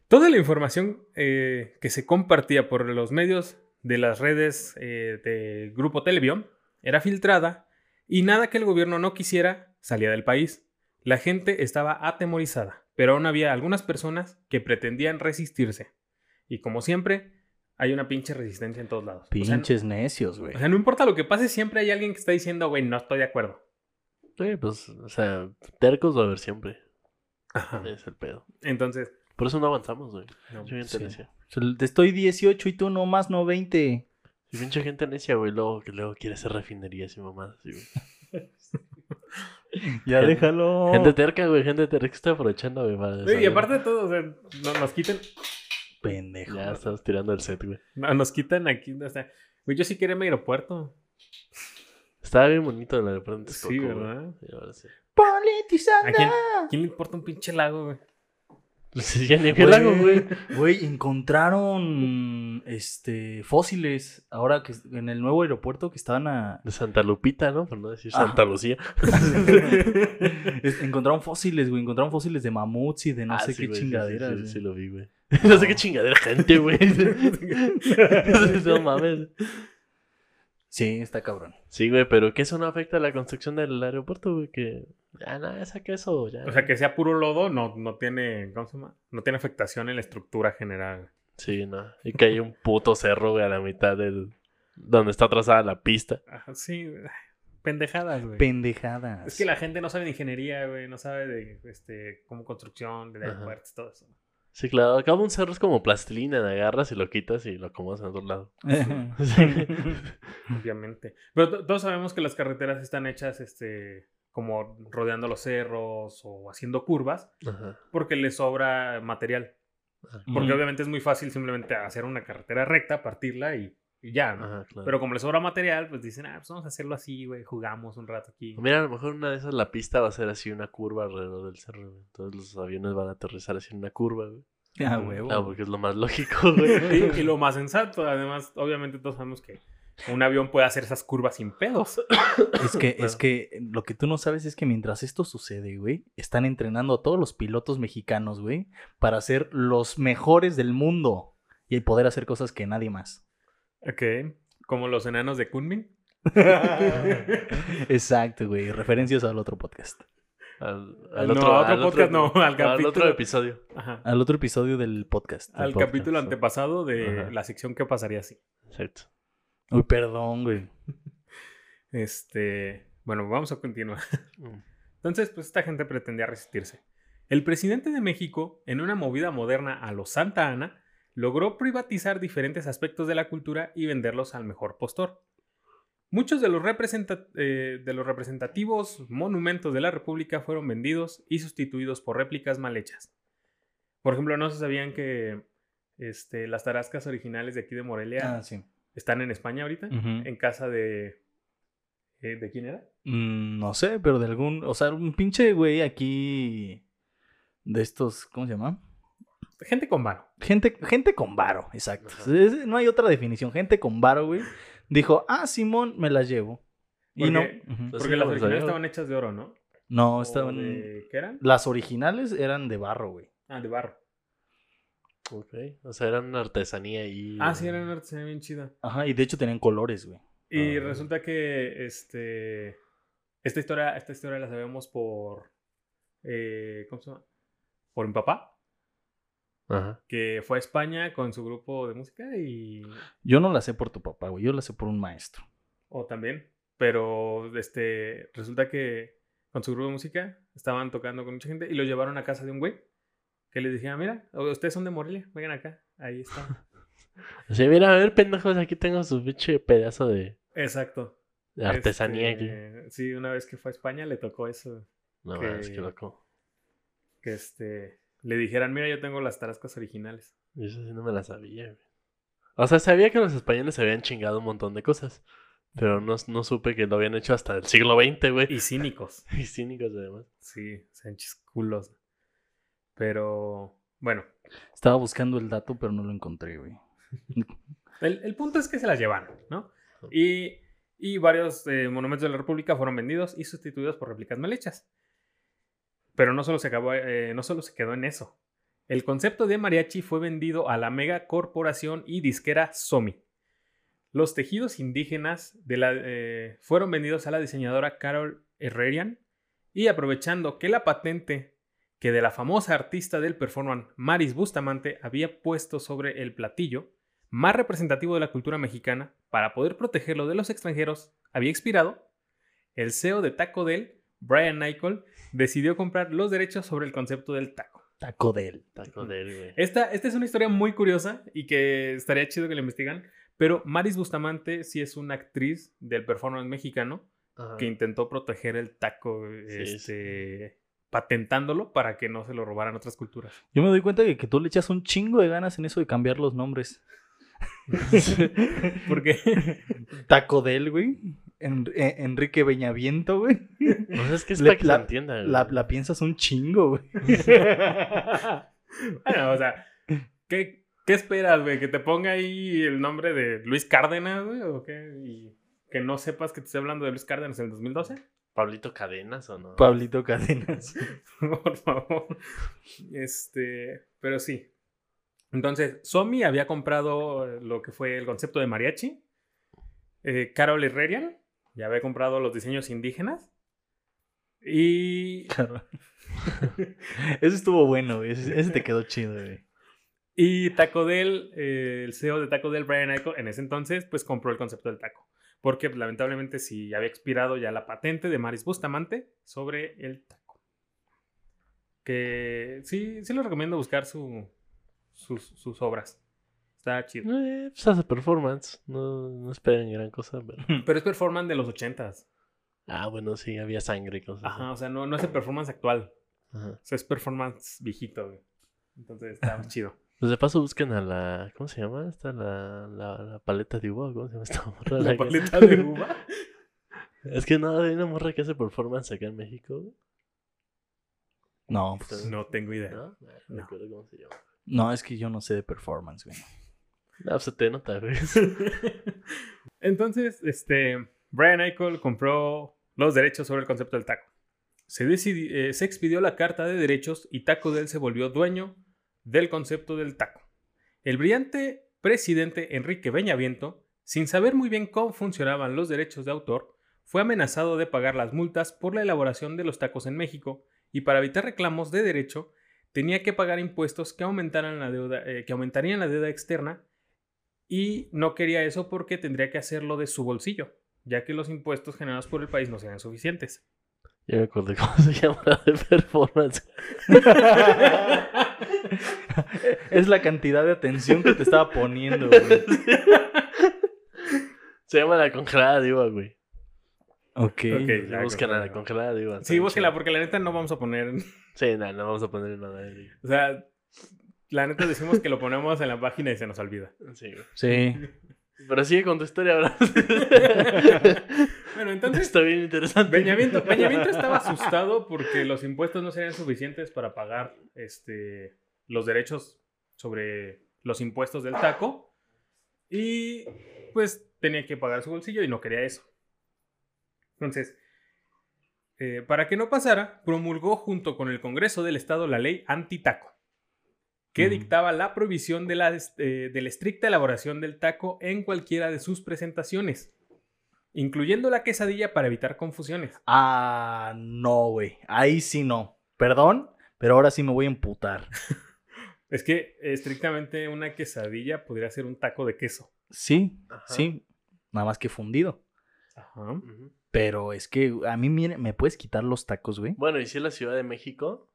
[SPEAKER 1] Toda la información eh, que se compartía por los medios de las redes eh, del Grupo Televión era filtrada y nada que el gobierno no quisiera salía del país. La gente estaba atemorizada, pero aún había algunas personas que pretendían resistirse. Y como siempre, hay una pinche resistencia en todos lados. O sea,
[SPEAKER 2] Pinches necios, güey.
[SPEAKER 1] o sea, no importa lo que pase, siempre hay alguien que está diciendo, güey, no estoy de acuerdo.
[SPEAKER 3] Sí, pues, o sea, tercos va a haber siempre.
[SPEAKER 1] Ajá.
[SPEAKER 3] Es el pedo.
[SPEAKER 1] Entonces,
[SPEAKER 3] Por eso no avanzamos, güey.
[SPEAKER 1] no,
[SPEAKER 3] Mucha gente
[SPEAKER 2] sí.
[SPEAKER 3] necia.
[SPEAKER 2] O sea, Te estoy 18 y tú nomás no 20.
[SPEAKER 3] Y mucha gente necia, güey. Luego, que luego quiere hacer refinerías y mamás. así, güey.
[SPEAKER 2] Ya
[SPEAKER 3] Gente-
[SPEAKER 2] déjalo.
[SPEAKER 3] Gente terca, güey. Gente terca que está aprovechando, güey. para
[SPEAKER 1] Sí, y aparte de todo, o sea, no- nos quitan,
[SPEAKER 2] Pendejo.
[SPEAKER 3] Ya estamos tirando el set, güey.
[SPEAKER 1] no, nos quitan aquí, o sea, güey, yo sí quería mi aeropuerto.
[SPEAKER 3] Estaba bien bonito el aeropuerto
[SPEAKER 1] Sí,
[SPEAKER 3] güey.
[SPEAKER 1] ¿verdad?
[SPEAKER 3] Y ahora sí.
[SPEAKER 2] Politizando.
[SPEAKER 1] ¿A quién, quién le importa un pinche lago, güey?
[SPEAKER 3] Lago, güey.
[SPEAKER 2] Güey, encontraron este fósiles ahora que en el nuevo aeropuerto que estaban a
[SPEAKER 3] De Santa Lupita, ¿no? Por no decir. Santa Lucía.
[SPEAKER 2] Encontraron fósiles, güey, encontraron fósiles de mamuts y de no
[SPEAKER 3] Ah,
[SPEAKER 2] sé
[SPEAKER 3] sí,
[SPEAKER 2] qué chingaderas.
[SPEAKER 3] Sí, sí,
[SPEAKER 2] güey.
[SPEAKER 3] sí lo vi, güey. No sé qué chingadera gente, güey. no mames.
[SPEAKER 2] Sí, está cabrón.
[SPEAKER 3] Sí, güey, pero que eso no afecta a la construcción del aeropuerto, güey. Que ya nada, saca eso. Ya.
[SPEAKER 1] O sea, que sea puro lodo no, no tiene, ¿cómo se llama? No tiene afectación en la estructura general.
[SPEAKER 3] Sí, no. Y que hay un puto cerro, güey, a la mitad del. Donde está trazada la pista.
[SPEAKER 1] Ajá, sí, güey. pendejadas, güey.
[SPEAKER 2] Pendejadas.
[SPEAKER 1] es que la gente no sabe de ingeniería, güey, no sabe de, este, como construcción, de aeropuertos, todo eso.
[SPEAKER 3] Sí, claro. Acá un cerro es como plastilina, le agarras y lo quitas y lo acomodas en otro lado.
[SPEAKER 1] obviamente. Pero to- todos sabemos que las carreteras están hechas, este, como rodeando los cerros o haciendo curvas,
[SPEAKER 3] Ajá.
[SPEAKER 1] porque les sobra material. Porque
[SPEAKER 2] Ujú.
[SPEAKER 1] obviamente es muy fácil simplemente hacer una carretera recta, partirla y, y ya, ¿no?
[SPEAKER 3] Ajá, claro.
[SPEAKER 1] Pero como les sobra material, pues dicen, ah, pues vamos a hacerlo así, güey, jugamos un rato aquí.
[SPEAKER 3] Mira, a lo mejor una de esas la pista va a ser así una curva alrededor del cerro, güey. Entonces los aviones van a aterrizar así en una curva, güey.
[SPEAKER 2] Ah, huevo.
[SPEAKER 3] Ah, porque es lo más lógico, güey.
[SPEAKER 1] Y, y lo más sensato, además, obviamente todos sabemos que un avión puede hacer esas curvas sin pedos.
[SPEAKER 2] Es que, es
[SPEAKER 3] Claro.
[SPEAKER 2] que lo que tú no sabes es que mientras esto sucede, güey, están entrenando a todos los pilotos mexicanos, güey, para ser los mejores del mundo y poder hacer cosas que nadie más.
[SPEAKER 1] Ok, como los enanos de Kunming.
[SPEAKER 2] Exacto, güey. Referencias al otro podcast.
[SPEAKER 3] Al,
[SPEAKER 1] No, otro
[SPEAKER 3] al
[SPEAKER 1] podcast no, al
[SPEAKER 3] Al
[SPEAKER 1] capítulo.
[SPEAKER 3] otro episodio.
[SPEAKER 1] Ajá.
[SPEAKER 2] Al otro episodio del podcast. del
[SPEAKER 1] Al
[SPEAKER 2] podcast.
[SPEAKER 1] capítulo antepasado de
[SPEAKER 3] Ajá.
[SPEAKER 1] la sección que pasaría así.
[SPEAKER 3] Exacto.
[SPEAKER 2] Uy, perdón, güey.
[SPEAKER 1] Este. Bueno, vamos a continuar.
[SPEAKER 3] Mm.
[SPEAKER 1] Entonces, pues esta gente pretendía resistirse. El presidente de México, en una movida moderna a los Santa Ana, logró privatizar diferentes aspectos de la cultura y venderlos al mejor postor. Muchos de los, eh, de los representativos monumentos de la República fueron vendidos y sustituidos por réplicas mal hechas. Por ejemplo, no se sabían que este, las tarascas originales de aquí de Morelia
[SPEAKER 2] Ah, sí.
[SPEAKER 1] están en España ahorita, en casa de... eh, ¿De quién era?
[SPEAKER 2] Mm, no sé, pero de algún. O sea, un pinche güey aquí. De estos. ¿Cómo se llama?
[SPEAKER 1] Gente con varo.
[SPEAKER 2] Gente, gente con varo, exacto. Es- no hay otra definición. Gente con varo, güey. Dijo, ah, Simón, me las llevo. Y
[SPEAKER 1] Porque-
[SPEAKER 2] no. ujú.
[SPEAKER 3] Pues
[SPEAKER 1] Porque
[SPEAKER 3] sí,
[SPEAKER 1] las originales estaban hechas de oro, ¿no?
[SPEAKER 2] No,
[SPEAKER 1] ¿O
[SPEAKER 2] estaban.
[SPEAKER 1] de- ¿Qué eran?
[SPEAKER 2] Las originales eran de barro, güey.
[SPEAKER 1] Ah, de barro.
[SPEAKER 3] Ok. O sea, eran una artesanía y.
[SPEAKER 1] Ah, sí, era una artesanía bien chida.
[SPEAKER 2] Ajá, y de hecho tenían colores, güey.
[SPEAKER 1] Y
[SPEAKER 3] Ah.
[SPEAKER 1] resulta que este. Esta historia, esta historia la sabemos por. eh, ¿Cómo se llama? Por mi papá,
[SPEAKER 3] Ajá.
[SPEAKER 1] que fue a España con su grupo de música y.
[SPEAKER 2] Yo no la sé por tu papá, güey. Yo la sé por un maestro.
[SPEAKER 1] O también. Pero este. Resulta que con su grupo de música estaban tocando con mucha gente y lo llevaron a casa de un güey. Que les decía, mira, ustedes son de Morelia, vengan acá. Ahí está.
[SPEAKER 3] Sí, mira, a ver, pendejos, aquí tengo su pinche pedazo de,
[SPEAKER 1] Exacto.
[SPEAKER 3] de artesanía aquí.
[SPEAKER 1] Este, Sí, una vez que fue a España le tocó eso.
[SPEAKER 3] No,
[SPEAKER 1] que-
[SPEAKER 3] mames, qué loco.
[SPEAKER 1] Que este. Le dijeran, mira, yo tengo las tarascas originales.
[SPEAKER 3] Y Eso sí no me la sabía, güey. O sea, sabía que los españoles se habían chingado un montón de cosas. Pero no, no supe que lo habían hecho hasta el siglo XX, güey.
[SPEAKER 1] Y cínicos.
[SPEAKER 3] Y cínicos, además.
[SPEAKER 1] Sí, sanchis culos. Pero. Bueno.
[SPEAKER 2] Estaba buscando el dato, pero no lo encontré, güey.
[SPEAKER 1] El, el punto es que se las llevaron, ¿no? Y, y varios eh, monumentos de la República fueron vendidos y sustituidos por réplicas mal hechas. Pero no solo se acabó, eh, no solo se quedó en eso. El concepto de mariachi fue vendido a la mega corporación y disquera Somi. Los tejidos indígenas eh, fueron vendidos a la diseñadora Carol Herrerian y aprovechando que la patente que de la famosa artista del performance Maris Bustamante había puesto sobre el platillo más representativo de la cultura mexicana para poder protegerlo de los extranjeros había expirado, el CEO de Taco Bell, Brian Nichol, decidió comprar los derechos sobre el concepto del taco.
[SPEAKER 2] Taco de él.
[SPEAKER 3] Taco de él, güey.
[SPEAKER 1] Esta, esta es una historia muy curiosa y que estaría chido que la investigan, pero Maris Bustamante sí es una actriz del performance mexicano
[SPEAKER 3] Ajá.
[SPEAKER 1] que intentó proteger el taco,
[SPEAKER 3] Sí,
[SPEAKER 1] este, patentándolo para que no se lo robaran otras culturas.
[SPEAKER 2] Yo me doy cuenta de que tú le echas un chingo de ganas en eso de cambiar los nombres.
[SPEAKER 1] Porque
[SPEAKER 2] Taco de él, güey. En- eh, Enrique Beñaviento, güey.
[SPEAKER 3] Sea, es que es
[SPEAKER 2] Le-
[SPEAKER 3] para que
[SPEAKER 2] la-
[SPEAKER 3] se entienda, güey.
[SPEAKER 2] La, la piensas un chingo, güey.
[SPEAKER 1] bueno, o sea, ¿qué, qué esperas, güey? ¿Que te ponga ahí el nombre de Luis Cárdenas, güey? ¿O qué? ¿Y que no sepas que te estoy hablando de Luis Cárdenas en el 2012?
[SPEAKER 3] ¿Pablito Cadenas o no?
[SPEAKER 2] Pablito Cadenas.
[SPEAKER 1] Por favor. Este, pero sí. Entonces, Somi había comprado lo que fue el concepto de mariachi. Eh, Carol Herrerian ya había comprado los diseños indígenas. Y,
[SPEAKER 2] Claro. Ese estuvo bueno, güey. Ese, ese te quedó chido, güey.
[SPEAKER 1] y Taco Del, eh, el CEO de Taco Del, Brian Ico, en ese entonces, pues compró el concepto del taco. Porque pues, lamentablemente sí había expirado ya la patente de Maris Bustamante sobre el taco. Que sí, sí les recomiendo buscar su, sus, sus obras. Está chido.
[SPEAKER 3] Eh, pues hace performance. No, no esperen gran cosa, pero...
[SPEAKER 1] Pero es performance de los ochentas.
[SPEAKER 3] Ah, bueno, sí, había sangre y cosas. así.
[SPEAKER 1] Ajá, o sea, no, no es el performance actual.
[SPEAKER 3] Ajá.
[SPEAKER 1] O sea, es performance viejito, güey. Entonces está chido.
[SPEAKER 3] Pues de paso busquen a la... ¿Cómo se llama? Esta, la, la, la paleta de uva. ¿Cómo se llama esta morra?
[SPEAKER 1] La
[SPEAKER 3] que-
[SPEAKER 1] paleta de uva.
[SPEAKER 3] Es que no, hay una morra que hace performance acá en México. güey.
[SPEAKER 2] No, pues,
[SPEAKER 1] No tengo idea.
[SPEAKER 3] ¿No? No,
[SPEAKER 1] No.
[SPEAKER 3] recuerdo cómo se llama.
[SPEAKER 2] no, es que yo no sé de performance, güey.
[SPEAKER 3] No, pues se te nota.
[SPEAKER 1] Entonces, este, Brian Eichel compró los derechos sobre el concepto del taco. Se, eh, expidió la carta de derechos y Taco Del se volvió dueño del concepto del taco. El brillante presidente Enrique Beñaviento, sin saber muy bien cómo funcionaban los derechos de autor, fue amenazado de pagar las multas por la elaboración de los tacos en México y para evitar reclamos de derecho tenía que pagar impuestos que, la deuda, eh, que aumentarían la deuda externa y no quería eso porque tendría que hacerlo de su bolsillo, ya que los impuestos generados por el país no serían suficientes.
[SPEAKER 3] Ya me acordé cómo se llama la de performance.
[SPEAKER 2] es la cantidad de atención que te estaba poniendo, güey.
[SPEAKER 3] Se llama la congelada diva, güey.
[SPEAKER 2] Ok.
[SPEAKER 1] Ok.
[SPEAKER 3] Ya
[SPEAKER 1] La congelada.
[SPEAKER 3] diva.
[SPEAKER 1] Sí,
[SPEAKER 3] chido.
[SPEAKER 1] porque la neta no vamos a poner...
[SPEAKER 3] Sí, no, no vamos a poner nada ahí.
[SPEAKER 1] O sea, la neta decimos que lo ponemos en la página y se nos olvida.
[SPEAKER 3] Sí, güey.
[SPEAKER 2] Sí.
[SPEAKER 3] Pero sigue con tu historia ahora.
[SPEAKER 1] Bueno, entonces...
[SPEAKER 3] Está bien interesante.
[SPEAKER 1] Peñamiento, Peñamiento estaba asustado porque los impuestos no serían suficientes para pagar este, los derechos sobre los impuestos del taco. Y pues tenía que pagar su bolsillo y no quería eso. Entonces, eh, para que no pasara, promulgó junto con el Congreso del Estado la ley anti-taco, que dictaba la prohibición de la, eh, de la estricta elaboración del taco en cualquiera de sus presentaciones, incluyendo la quesadilla para evitar confusiones.
[SPEAKER 2] Ah, no, güey. Ahí sí no. Perdón, pero ahora sí me voy a emputar.
[SPEAKER 1] Es que estrictamente una quesadilla podría ser un taco de queso.
[SPEAKER 2] Sí,
[SPEAKER 3] Ajá.
[SPEAKER 2] sí. Nada más que fundido.
[SPEAKER 1] Ajá.
[SPEAKER 2] Pero es que a mí, mire, ¿me puedes quitar los tacos, güey?
[SPEAKER 3] Bueno, y si es la Ciudad de México,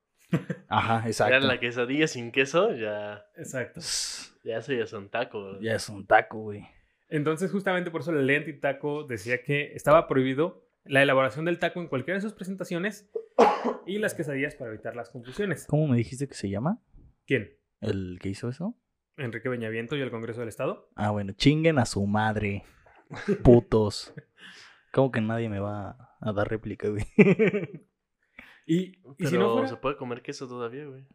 [SPEAKER 2] Ajá,
[SPEAKER 3] ya
[SPEAKER 2] exacto.
[SPEAKER 3] la quesadilla sin queso, ya,
[SPEAKER 1] Exacto.
[SPEAKER 3] ya eso ya es un taco.
[SPEAKER 2] Ya es un taco, güey.
[SPEAKER 1] Entonces, justamente por eso la ley anti-taco decía que estaba prohibido la elaboración del taco en cualquiera de sus presentaciones y las quesadillas para evitar las confusiones.
[SPEAKER 2] ¿Cómo me dijiste que se llama?
[SPEAKER 1] ¿Quién?
[SPEAKER 2] ¿El que hizo eso?
[SPEAKER 1] Enrique Beñaviento y el Congreso del Estado.
[SPEAKER 2] Ah, bueno, chinguen a su madre. Putos. ¿Cómo que nadie me va a dar réplica, güey?
[SPEAKER 1] Y, y
[SPEAKER 3] Pero
[SPEAKER 1] si no fuera,
[SPEAKER 3] se puede comer queso todavía, güey.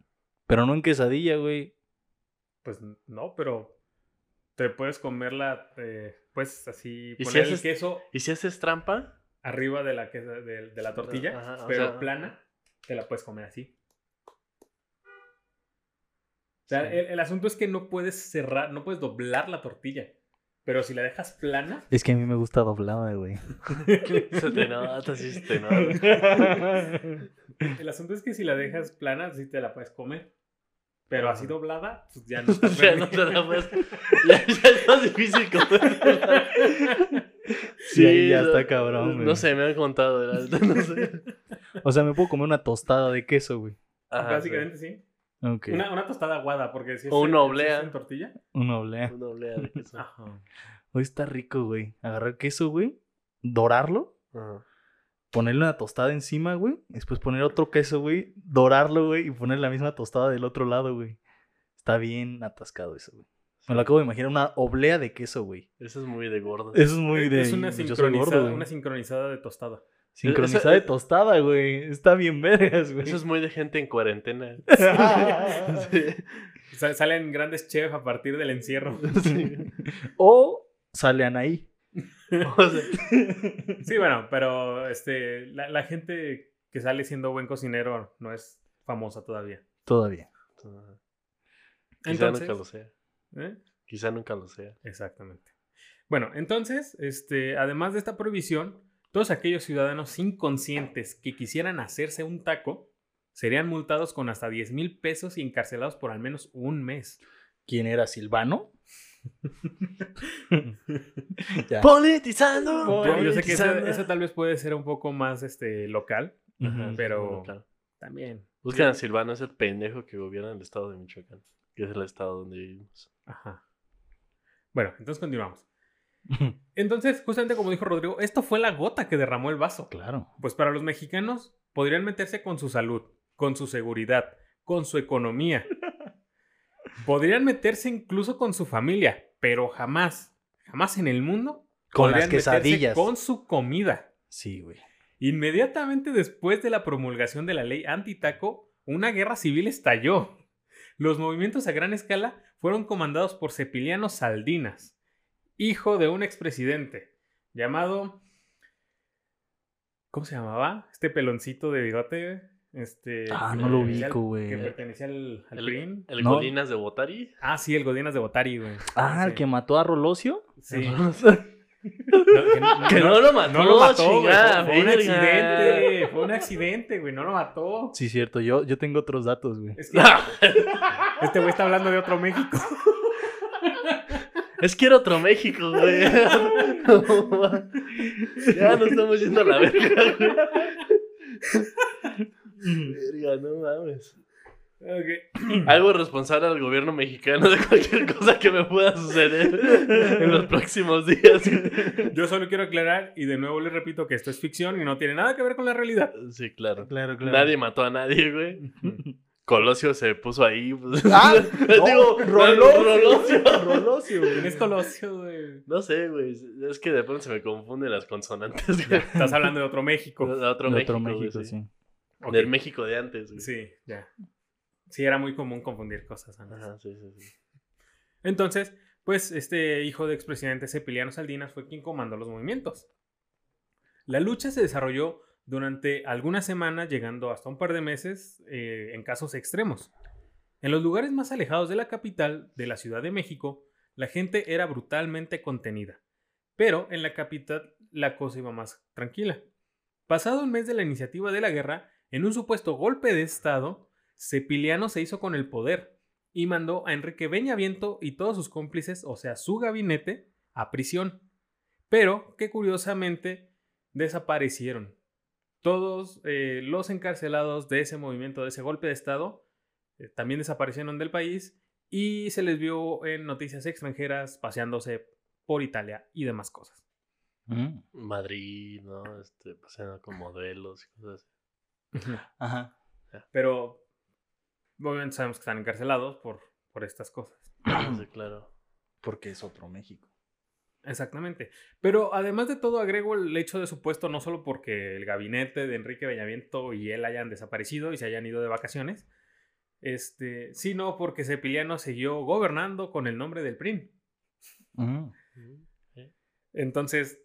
[SPEAKER 2] Pero no en quesadilla, güey.
[SPEAKER 1] pues no, pero te puedes comerla, eh, pues así,
[SPEAKER 3] ¿Y si
[SPEAKER 1] poner el
[SPEAKER 3] haces-
[SPEAKER 1] queso
[SPEAKER 3] ¿Y si haces trampa?
[SPEAKER 1] arriba de la, quesa- de, de la tortilla,
[SPEAKER 3] Ajá, o
[SPEAKER 1] pero
[SPEAKER 3] sea-
[SPEAKER 1] plana, te la puedes comer así. O sea,
[SPEAKER 3] Sí.
[SPEAKER 1] el, el asunto es que no puedes cerrar, no puedes doblar la tortilla. Pero si la dejas plana,
[SPEAKER 2] Es que a mí me gusta doblada, güey.
[SPEAKER 3] Se te nota, sí se te nota.
[SPEAKER 1] el asunto es que si la dejas plana, sí te la puedes comer. Pero así doblada, pues ya no. está
[SPEAKER 3] Ya no te la puedes- Ya, ya es más difícil comer.
[SPEAKER 2] Sí, ahí ya está cabrón, güey.
[SPEAKER 3] No sé, me han contado. verdad, No sé.
[SPEAKER 2] O sea, me puedo comer una tostada de queso, güey.
[SPEAKER 3] Ajá,
[SPEAKER 1] Básicamente sí. Una, una tostada aguada, porque si es,
[SPEAKER 3] O una
[SPEAKER 1] si es
[SPEAKER 3] oblea.
[SPEAKER 1] en tortilla.
[SPEAKER 2] Una oblea.
[SPEAKER 3] Una oblea de queso.
[SPEAKER 2] Hoy está rico, güey. Agarrar queso, güey. Dorarlo.
[SPEAKER 3] Ajá.
[SPEAKER 2] Ponerle una tostada encima, güey. Después poner otro queso, güey. Dorarlo, güey. Y poner la misma tostada del otro lado, güey. Está bien atascado eso, güey. Me lo acabo de imaginar. Una oblea de queso, güey.
[SPEAKER 3] Eso es muy de gordo.
[SPEAKER 2] Eso es muy de...
[SPEAKER 1] es una
[SPEAKER 2] gordo,
[SPEAKER 1] sincronizada, una sincronizada de tostada.
[SPEAKER 2] Sincronizada de tostada, güey. Está bien vergas, güey.
[SPEAKER 3] Eso es muy de gente en cuarentena.
[SPEAKER 2] Sí.
[SPEAKER 1] Salen grandes chefs a partir del encierro.
[SPEAKER 3] Sí.
[SPEAKER 2] O sale Anaí.
[SPEAKER 3] O sea,
[SPEAKER 1] Sí, bueno, pero este, la, la gente que sale siendo buen cocinero no es famosa todavía.
[SPEAKER 2] Todavía.
[SPEAKER 3] Quizá
[SPEAKER 1] Entonces,
[SPEAKER 3] nunca lo sea.
[SPEAKER 1] ¿eh?
[SPEAKER 3] Quizá nunca lo sea.
[SPEAKER 1] Exactamente. Bueno, entonces, este, además de esta prohibición, todos aquellos ciudadanos inconscientes que quisieran hacerse un taco serían multados con hasta 10 mil pesos y encarcelados por al menos un mes.
[SPEAKER 2] ¿Quién era Silvano?
[SPEAKER 3] ¡Politizando!
[SPEAKER 1] Yo, yo sé que esa tal vez puede ser un poco más este, local, pero-
[SPEAKER 3] Bueno,
[SPEAKER 1] también.
[SPEAKER 3] Buscan a Silvano, es el pendejo que gobierna el estado de Michoacán, que es el estado donde vivimos.
[SPEAKER 1] Ajá. Bueno, entonces continuamos. Entonces, justamente como dijo Rodrigo, esto fue la gota que derramó el vaso.
[SPEAKER 2] Claro.
[SPEAKER 1] Pues para los mexicanos podrían meterse con su salud, con su seguridad, con su economía. Podrían meterse incluso con su familia, pero jamás, jamás en el mundo
[SPEAKER 2] Con las
[SPEAKER 1] podrían meterse
[SPEAKER 2] quesadillas.
[SPEAKER 1] con su comida.
[SPEAKER 2] Sí, güey.
[SPEAKER 1] Inmediatamente después de la promulgación de la ley antitaco, una guerra civil estalló. Los movimientos a gran escala fueron comandados por Cepiliano Saldinas, hijo de un expresidente llamado... ¿Cómo se llamaba? Este peloncito de bigote. Este,
[SPEAKER 2] Ah, no lo ubico, güey.
[SPEAKER 1] Que pertenecía al, al
[SPEAKER 3] El,
[SPEAKER 1] PRI.
[SPEAKER 3] el
[SPEAKER 2] No.
[SPEAKER 3] Golinas de Botari.
[SPEAKER 1] Ah, sí, el Godinas de Botari, güey.
[SPEAKER 2] Ah, el que mató a Rolosio.
[SPEAKER 1] Sí.
[SPEAKER 3] No,
[SPEAKER 1] que no-
[SPEAKER 3] que no lo mató,
[SPEAKER 1] No lo mató,
[SPEAKER 3] chingada,
[SPEAKER 1] Fue un accidente. Fue un accidente, güey. No lo mató.
[SPEAKER 2] Sí, cierto. Yo, yo tengo otros datos, güey.
[SPEAKER 1] Es que este güey está hablando de otro México.
[SPEAKER 3] Es que era otro México, güey. ya nos estamos yendo a la verga, güey. Verga, no mames.
[SPEAKER 1] Ok.
[SPEAKER 3] Algo responsable al gobierno mexicano de cualquier cosa que me pueda suceder en los próximos días.
[SPEAKER 1] Yo solo quiero aclarar y de nuevo les repito que esto es ficción y no tiene nada que ver con la realidad.
[SPEAKER 3] Sí, claro.
[SPEAKER 2] Claro, claro.
[SPEAKER 3] Nadie mató a nadie, güey. Colosio se puso ahí. pues.
[SPEAKER 2] Ah, no,
[SPEAKER 3] Digo,
[SPEAKER 2] Rolosio.
[SPEAKER 3] Rolosio.
[SPEAKER 2] Rolosio, güey.
[SPEAKER 1] ¿Quién es Colosio, güey?
[SPEAKER 3] No sé, güey. Es que de pronto se me confunden las consonantes, güey.
[SPEAKER 1] Estás hablando de otro México.
[SPEAKER 3] De otro
[SPEAKER 2] De
[SPEAKER 3] México,
[SPEAKER 2] otro
[SPEAKER 3] güey, sí.
[SPEAKER 2] sí.
[SPEAKER 3] Del México de antes, güey.
[SPEAKER 1] Sí, ya. Sí, era muy común confundir cosas antes.
[SPEAKER 3] Ajá, sí, sí, sí.
[SPEAKER 1] Entonces, pues este hijo de expresidente Cepiliano Salinas fue quien comandó los movimientos. La lucha se desarrolló durante algunas semanas, llegando hasta un par de meses eh, en casos extremos. En los lugares más alejados de la capital, de la Ciudad de México, la gente era brutalmente contenida. Pero en la capital la cosa iba más tranquila. Pasado un mes de la iniciativa de la guerra, en un supuesto golpe de Estado, Cepiliano se hizo con el poder y mandó a Enrique Beñaviento y todos sus cómplices, o sea, su gabinete, a prisión. Pero que curiosamente desaparecieron. Todos eh, los encarcelados de ese movimiento, de ese golpe de Estado, eh, también desaparecieron del país y se les vio en noticias extranjeras paseándose por Italia y demás cosas.
[SPEAKER 2] Mm.
[SPEAKER 3] Madrid, ¿no? Este, paseando con modelos y cosas así.
[SPEAKER 2] Ajá.
[SPEAKER 1] Pero obviamente sabemos que están encarcelados por, por estas cosas.
[SPEAKER 3] Sí, claro.
[SPEAKER 2] Porque es otro México.
[SPEAKER 1] Exactamente. Pero además de todo, agrego el hecho de su puesto no solo porque el gabinete de Enrique Beñaviento y él hayan desaparecido y se hayan ido de vacaciones, este, sino porque Cepiliano siguió gobernando con el nombre del PRI.
[SPEAKER 2] Mm.
[SPEAKER 3] Sí.
[SPEAKER 1] Entonces,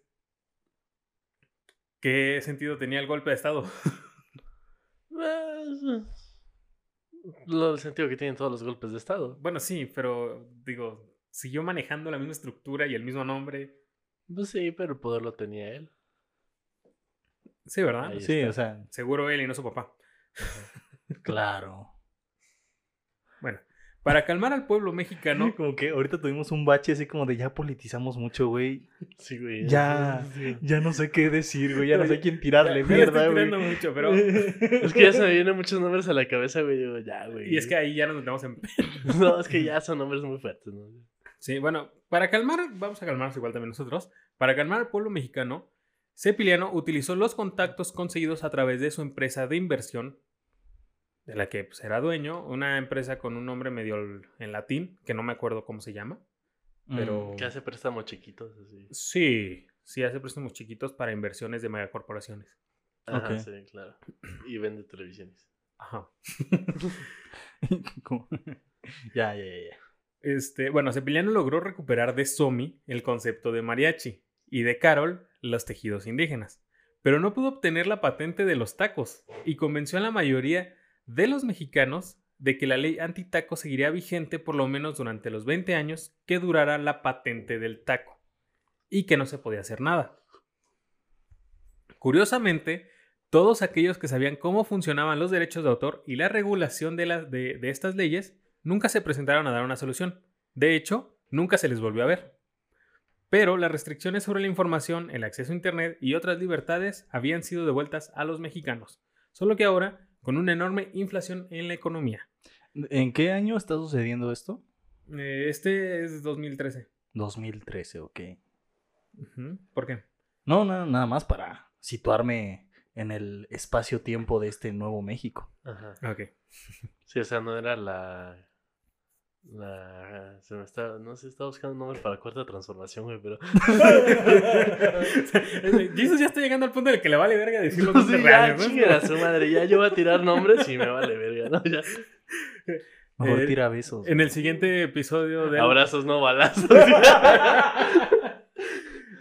[SPEAKER 1] ¿qué sentido tenía el golpe de Estado?
[SPEAKER 3] Pues, Lo el sentido que tienen todos los golpes de Estado.
[SPEAKER 1] bueno, sí, pero digo, siguió manejando la misma estructura y el mismo nombre.
[SPEAKER 3] Pues sí, pero el poder lo tenía él.
[SPEAKER 1] Sí, ¿verdad?
[SPEAKER 3] Ahí
[SPEAKER 2] Sí,
[SPEAKER 3] está.
[SPEAKER 2] o sea,
[SPEAKER 1] Seguro él y no su papá.
[SPEAKER 2] claro.
[SPEAKER 1] Bueno, para calmar al pueblo mexicano,
[SPEAKER 2] Como que ahorita tuvimos un bache así como de ya politizamos mucho, güey.
[SPEAKER 3] Sí, güey.
[SPEAKER 2] Ya.
[SPEAKER 3] Sí.
[SPEAKER 2] Ya no sé qué decir, güey. Ya no sé quién tirarle
[SPEAKER 1] Ya-
[SPEAKER 2] mierda,
[SPEAKER 1] estoy
[SPEAKER 2] güey.
[SPEAKER 1] mucho, pero-
[SPEAKER 3] Es que ya se me vienen muchos nombres a la cabeza, güey. Digo, ya, güey.
[SPEAKER 1] y es que ahí ya nos metemos en
[SPEAKER 3] No, es que ya son nombres muy fuertes, ¿no?
[SPEAKER 1] Sí, bueno, para calmar, vamos a calmarnos igual también nosotros. Para calmar al pueblo mexicano, Cepiliano utilizó los contactos conseguidos a través de su empresa de inversión, de la que pues, era dueño, una empresa con un nombre medio en latín, que no me acuerdo cómo se llama. Pero-
[SPEAKER 2] Mm.
[SPEAKER 3] Que hace préstamos chiquitos, así.
[SPEAKER 1] Sí, sí hace préstamos chiquitos para inversiones de megacorporaciones.
[SPEAKER 3] Ajá, sí, claro. Y vende televisiones.
[SPEAKER 1] Ajá.
[SPEAKER 2] Ya, ya, ya.
[SPEAKER 1] Este, bueno, Cepiliano logró recuperar de Somi el concepto de mariachi y de Carol los tejidos indígenas, pero no pudo obtener la patente de los tacos y convenció a la mayoría de los mexicanos de que la ley antitaco seguiría vigente por lo menos durante los 20 años que durara la patente del taco y que no se podía hacer nada. Curiosamente, todos aquellos que sabían cómo funcionaban los derechos de autor y la regulación de- de estas leyes nunca se presentaron a dar una solución. De hecho, nunca se les volvió a ver. Pero las restricciones sobre la información, el acceso a Internet y otras libertades habían sido devueltas a los mexicanos, solo que ahora con una enorme inflación en la economía.
[SPEAKER 2] ¿En qué año está sucediendo esto?
[SPEAKER 1] Eh, este es 2013.
[SPEAKER 2] 2013, ok.
[SPEAKER 1] ¿Por qué?
[SPEAKER 2] No, no, nada más para situarme en el espacio-tiempo de este nuevo México.
[SPEAKER 3] Ajá.
[SPEAKER 1] Ok.
[SPEAKER 3] Sí, o sea, no era la. La. Se me está. No sé, estaba buscando un nombre para la cuarta transformación, güey, pero.
[SPEAKER 1] Jesus ya está llegando al punto en el que le vale verga decir los
[SPEAKER 3] Sí, ya,
[SPEAKER 1] ¿no?
[SPEAKER 3] a su madre. Ya yo voy a tirar nombres y me vale verga, ¿no? Ya.
[SPEAKER 2] Mejor
[SPEAKER 1] Eh,
[SPEAKER 2] tira besos.
[SPEAKER 1] En el siguiente episodio de
[SPEAKER 3] Abrazos, no balazos.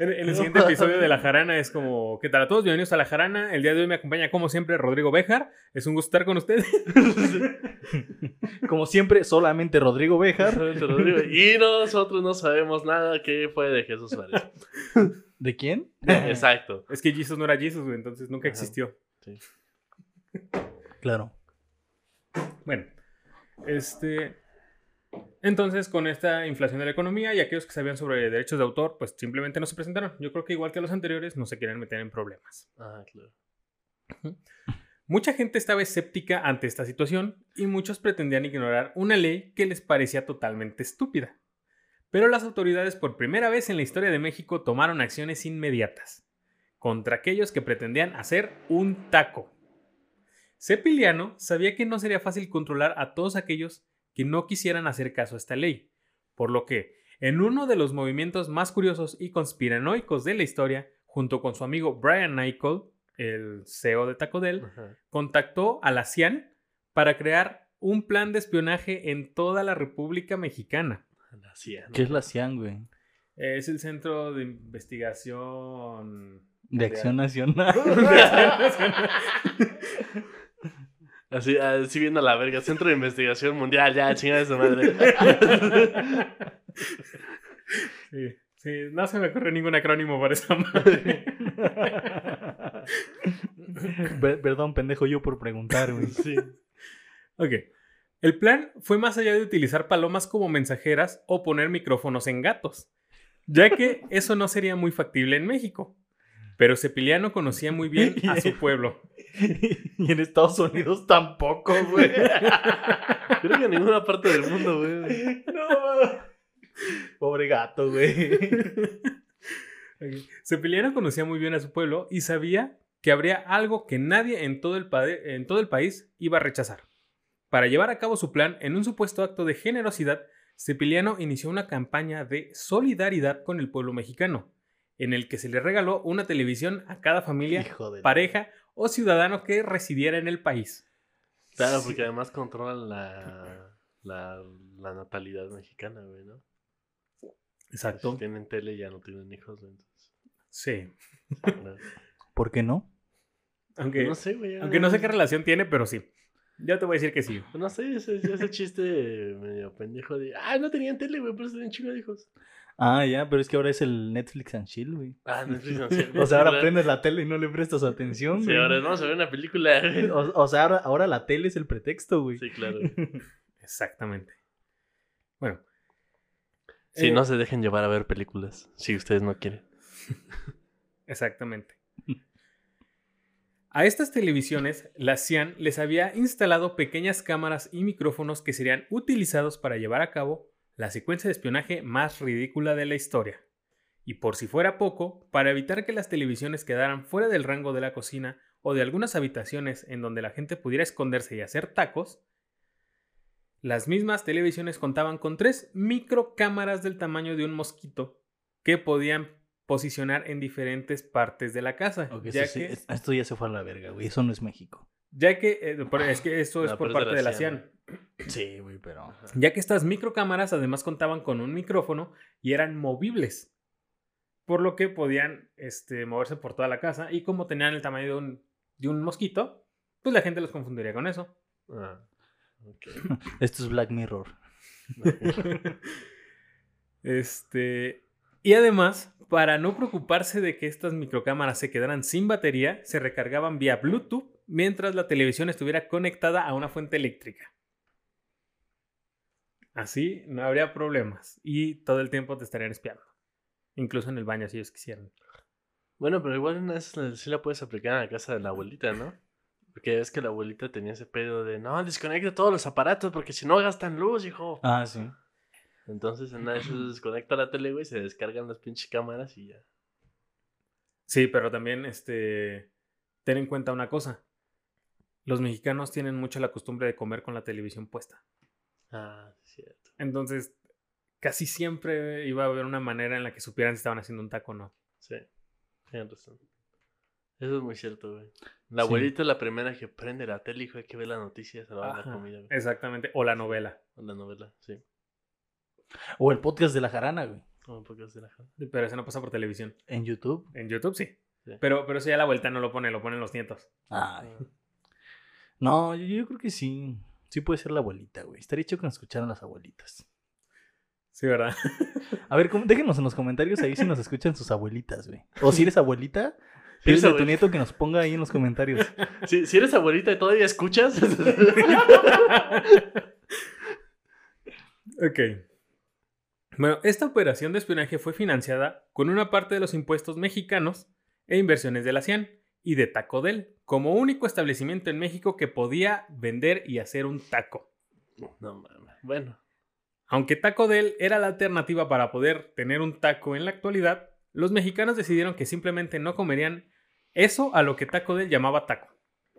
[SPEAKER 1] En, en el siguiente episodio de La Jarana es como, ¿qué tal a todos? Bienvenidos a La Jarana. El día de hoy me acompaña, como siempre, Rodrigo Bejar. Es un gusto estar con ustedes.
[SPEAKER 2] Como siempre, solamente Rodrigo Bejar.
[SPEAKER 3] y nosotros no sabemos nada que fue de Jesús Suárez.
[SPEAKER 2] ¿De quién?
[SPEAKER 3] Exacto.
[SPEAKER 1] Es que Jesus no era Jesus, güey, entonces nunca
[SPEAKER 3] Ajá.
[SPEAKER 1] existió.
[SPEAKER 3] Sí.
[SPEAKER 2] Claro.
[SPEAKER 1] Bueno, este... Entonces, con esta inflación de la economía y aquellos que sabían sobre derechos de autor, pues simplemente no se presentaron. Yo creo que igual que los anteriores, no se quieren meter en problemas.
[SPEAKER 3] Ah, claro.
[SPEAKER 1] Mucha gente estaba escéptica ante esta situación y muchos pretendían ignorar una ley que les parecía totalmente estúpida. Pero las autoridades por primera vez en la historia de México tomaron acciones inmediatas contra aquellos que pretendían hacer un taco. Cepiliano sabía que no sería fácil controlar a todos aquellos que no quisieran hacer caso a esta ley, por lo que, en uno de los movimientos más curiosos y conspiranoicos de la historia, junto con su amigo Brian Nichol, el CEO de Taco Bell,
[SPEAKER 3] Ajá.
[SPEAKER 1] contactó a la CIAN para crear un plan de espionaje en toda la República Mexicana.
[SPEAKER 2] ¿Qué es la CIAN, güey?
[SPEAKER 1] Es el Centro de Investigación
[SPEAKER 2] De Acción Nacional.
[SPEAKER 3] Así, así viendo la verga. Centro de Investigación Mundial, ya, chingada su madre.
[SPEAKER 1] Sí, sí, no se me ocurre ningún acrónimo para esa madre.
[SPEAKER 2] Per- Perdón, pendejo, yo por preguntar, güey.
[SPEAKER 3] Sí.
[SPEAKER 1] Ok. El plan fue más allá de utilizar palomas como mensajeras o poner micrófonos en gatos, ya que eso no sería muy factible en México. Pero Cepiliano conocía muy bien a su pueblo.
[SPEAKER 2] y en Estados Unidos tampoco, güey.
[SPEAKER 3] Creo que en ninguna parte del mundo, güey.
[SPEAKER 2] No. Pobre gato, güey.
[SPEAKER 1] Cepiliano conocía muy bien a su pueblo y sabía que habría algo que nadie en todo, el en todo el país iba a rechazar. Para llevar a cabo su plan, en un supuesto acto de generosidad, Cepiliano inició una campaña de solidaridad con el pueblo mexicano, en el que se le regaló una televisión a cada familia, pareja o ciudadano que residiera en el país.
[SPEAKER 3] Claro, porque además controlan la, la, la natalidad mexicana, güey, ¿no?
[SPEAKER 1] Exacto.
[SPEAKER 3] Si tienen tele ya no tienen hijos, güey, entonces.
[SPEAKER 1] Sí.
[SPEAKER 2] ¿Por qué no?
[SPEAKER 1] Aunque
[SPEAKER 3] No sé, güey.
[SPEAKER 1] aunque no sé qué relación tiene, pero sí. Yo te voy a decir que sí.
[SPEAKER 3] No sé, ese, ese chiste medio pendejo de. Ah, no tenían tele, güey, por eso tenían chingo de hijos.
[SPEAKER 2] Ah, ya, pero es que ahora es el Netflix and chill, güey.
[SPEAKER 3] Ah, Netflix no sé.
[SPEAKER 2] O sea, ahora prendes la tele y no le prestas atención,
[SPEAKER 3] Sí,
[SPEAKER 2] güey.
[SPEAKER 3] ahora vamos a ver una película.
[SPEAKER 2] o sea, ahora, ahora la tele es el pretexto, güey.
[SPEAKER 3] Sí, claro.
[SPEAKER 1] Exactamente. Bueno.
[SPEAKER 3] Sí,
[SPEAKER 1] Eh,
[SPEAKER 3] no se dejen llevar a ver películas, si ustedes no quieren.
[SPEAKER 1] Exactamente. A estas televisiones, la CIAN les había instalado pequeñas cámaras y micrófonos que serían utilizados para llevar a cabo la secuencia de espionaje más ridícula de la historia. Y por si fuera poco, para evitar que las televisiones quedaran fuera del rango de la cocina o de algunas habitaciones en donde la gente pudiera esconderse y hacer tacos, las mismas televisiones contaban con tres microcámaras del tamaño de un mosquito que podían posicionar en diferentes partes de la casa. Ya,
[SPEAKER 2] sí,
[SPEAKER 1] que,
[SPEAKER 2] esto ya se fue a la verga, güey. Eso no es México.
[SPEAKER 1] Ya que, eh, es que esto es
[SPEAKER 3] No,
[SPEAKER 1] por parte de la
[SPEAKER 3] CIAN.
[SPEAKER 2] Sí, güey, pero...
[SPEAKER 1] Ya que estas microcámaras además contaban con un micrófono y eran movibles. Por lo que podían este, moverse por toda la casa. Y como tenían el tamaño de un, de un mosquito, pues la gente los confundiría con eso.
[SPEAKER 3] Ah.
[SPEAKER 2] Esto es Black Mirror.
[SPEAKER 1] Este. Y además, para no preocuparse de que estas microcámaras se quedaran sin batería, se recargaban vía Bluetooth mientras la televisión estuviera conectada a una fuente eléctrica. Así no habría problemas y todo el tiempo te estarían espiando. Incluso en el baño si ellos quisieran.
[SPEAKER 3] Bueno, pero igual la- sí la puedes aplicar en la casa de la abuelita, ¿no? Porque es que la abuelita tenía ese pedo de no, desconecta todos los aparatos porque si no gastan luz, hijo.
[SPEAKER 2] Ah, sí.
[SPEAKER 3] Entonces en esas desconecta la tele, güey, se descargan las pinches cámaras y ya.
[SPEAKER 1] Sí, pero también este ten en cuenta una cosa. Los mexicanos tienen mucho la costumbre de comer con la televisión puesta.
[SPEAKER 3] Ah, cierto.
[SPEAKER 1] Entonces, casi siempre iba a haber una manera en la que supieran si estaban haciendo un taco o no.
[SPEAKER 3] Sí, tienes razón. Eso es muy cierto, güey. La
[SPEAKER 2] Sí.
[SPEAKER 3] abuelita es la primera que prende la tele, hijo, hay que ver las noticias a la hora de la comida, güey.
[SPEAKER 1] Exactamente. O la novela.
[SPEAKER 3] O la novela, sí.
[SPEAKER 2] O el podcast de la jarana, güey.
[SPEAKER 3] Como un podcast de la jala.
[SPEAKER 1] Pero eso no pasa por televisión.
[SPEAKER 2] En YouTube.
[SPEAKER 1] En YouTube sí.
[SPEAKER 3] Sí.
[SPEAKER 1] Pero, pero eso ya la vuelta no lo pone, lo ponen los nietos.
[SPEAKER 2] Ay. No, yo, yo creo que sí. Sí puede ser la abuelita, güey. Estaría hecho que nos escucharan las abuelitas.
[SPEAKER 1] Sí, ¿verdad?
[SPEAKER 2] A ver, ¿cómo- déjenos en los comentarios ahí si nos escuchan sus abuelitas, güey. O si eres abuelita, pídele a tu nieto que nos ponga ahí en los comentarios.
[SPEAKER 3] Si, si eres abuelita y todavía escuchas,
[SPEAKER 1] Ok. Bueno, esta operación de espionaje fue financiada con una parte de los impuestos mexicanos e inversiones de la CIAN y de Taco Del, como único establecimiento en México que podía vender y hacer un taco.
[SPEAKER 3] No mames. Bueno.
[SPEAKER 1] Aunque Taco Del era la alternativa para poder tener un taco en la actualidad, los mexicanos decidieron que simplemente no comerían eso a lo que Taco Del llamaba taco,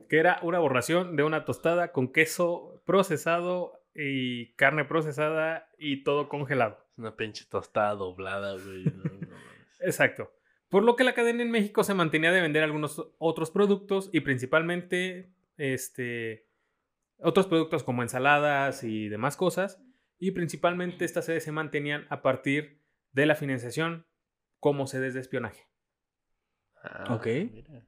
[SPEAKER 1] que era una borración de una tostada con queso procesado y carne procesada y todo congelado.
[SPEAKER 3] Una pinche tostada doblada, güey. No, no mames.
[SPEAKER 1] Exacto. Por lo que la cadena en México se mantenía de vender algunos otros productos y principalmente este, otros productos como ensaladas y demás cosas. Y principalmente estas sedes se mantenían a partir de la financiación como sedes de espionaje.
[SPEAKER 3] Ah,
[SPEAKER 2] Ok.
[SPEAKER 3] mira.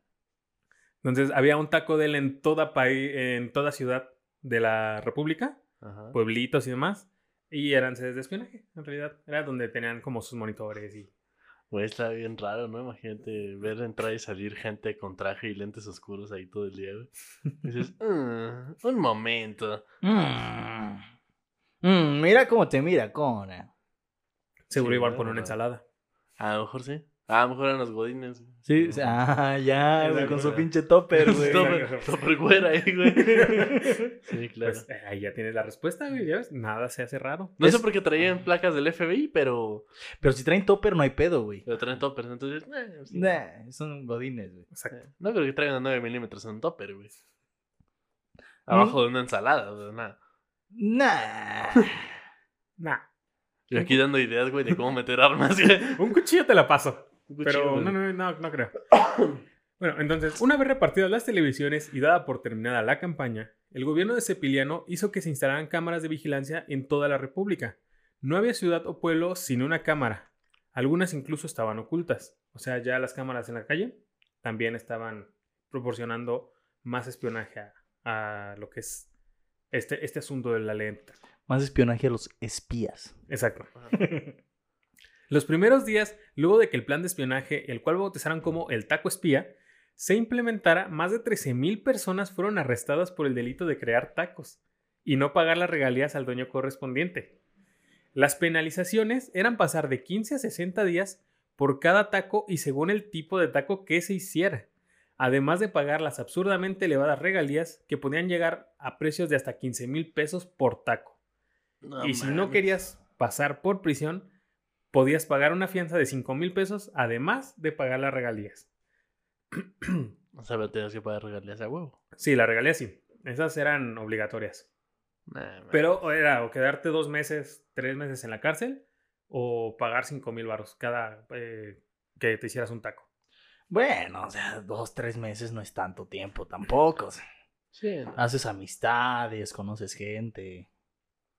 [SPEAKER 1] Entonces había un taco de él en toda, paí- en toda ciudad de la República,
[SPEAKER 3] Ajá.
[SPEAKER 1] pueblitos y demás. Y eran sedes de espionaje, en realidad. Era donde tenían como sus monitores y...
[SPEAKER 3] Güey, está bien raro, ¿no? Imagínate ver entrar y salir gente con traje y lentes oscuros ahí todo el día, güey. Y dices, "Mm, un momento.
[SPEAKER 2] Mm. Mm, mira cómo te mira, Cona.
[SPEAKER 1] Seguro
[SPEAKER 3] Sí,
[SPEAKER 1] iban por una ensalada.
[SPEAKER 3] A lo mejor sí. A lo mejor eran los godines.
[SPEAKER 2] Sí, ah, ya, güey, con su pinche topper, güey.
[SPEAKER 3] Topper- topper güera ahí, güey. Sí, claro.
[SPEAKER 1] Pues eh, ahí ya tienes la respuesta, güey. ¿ya ves? Nada se hace raro.
[SPEAKER 3] No sé
[SPEAKER 2] es-
[SPEAKER 3] por qué traían placas del FBI, pero,
[SPEAKER 2] Pero si traen topper, no hay pedo, güey.
[SPEAKER 3] pero traen toppers. Entonces, eh, sí.
[SPEAKER 2] Nah, son godines, güey.
[SPEAKER 1] Exacto.
[SPEAKER 3] Eh, no creo que traigan 9 milímetros en un topper, güey. Abajo de una ensalada, o sea, nada.
[SPEAKER 2] Nah.
[SPEAKER 1] Nah.
[SPEAKER 3] Y aquí dando ideas, güey, de cómo meter armas. güey.
[SPEAKER 1] Un cuchillo te la paso. Pero no, no, no, no creo. Bueno, entonces, una vez repartidas las televisiones y dada por terminada la campaña, el gobierno de Cepiliano hizo que se instalaran cámaras de vigilancia en toda la República. No había ciudad o pueblo sin una cámara. Algunas incluso estaban ocultas. O sea, ya las cámaras en la calle también estaban proporcionando más espionaje a, a lo que es este, este asunto de la lenta.
[SPEAKER 2] Más espionaje a los espías.
[SPEAKER 1] Exacto. Los primeros días, luego de que el plan de espionaje, el cual bautizaron como el taco espía, se implementara, más de 13.000 personas fueron arrestadas por el delito de crear tacos y no pagar las regalías al dueño correspondiente. Las penalizaciones eran pasar de 15 a 60 días por cada taco y según el tipo de taco que se hiciera, además de pagar las absurdamente elevadas regalías que podían llegar a precios de hasta 15 mil pesos por taco.
[SPEAKER 3] No
[SPEAKER 1] y si no querías pasar por prisión, podías pagar una fianza de 5 mil pesos, además de pagar las regalías.
[SPEAKER 3] O sea, pero tenías que pagar regalías a huevo.
[SPEAKER 1] sí, las regalías sí. Esas eran obligatorias.
[SPEAKER 3] Nah.
[SPEAKER 1] Pero o era o quedarte dos meses, tres meses en la cárcel, o pagar 5 mil baros cada eh, que te hicieras un taco.
[SPEAKER 2] Bueno, o sea, dos, tres meses no es tanto tiempo tampoco. o sea,
[SPEAKER 3] Sí,
[SPEAKER 2] haces amistades, conoces gente.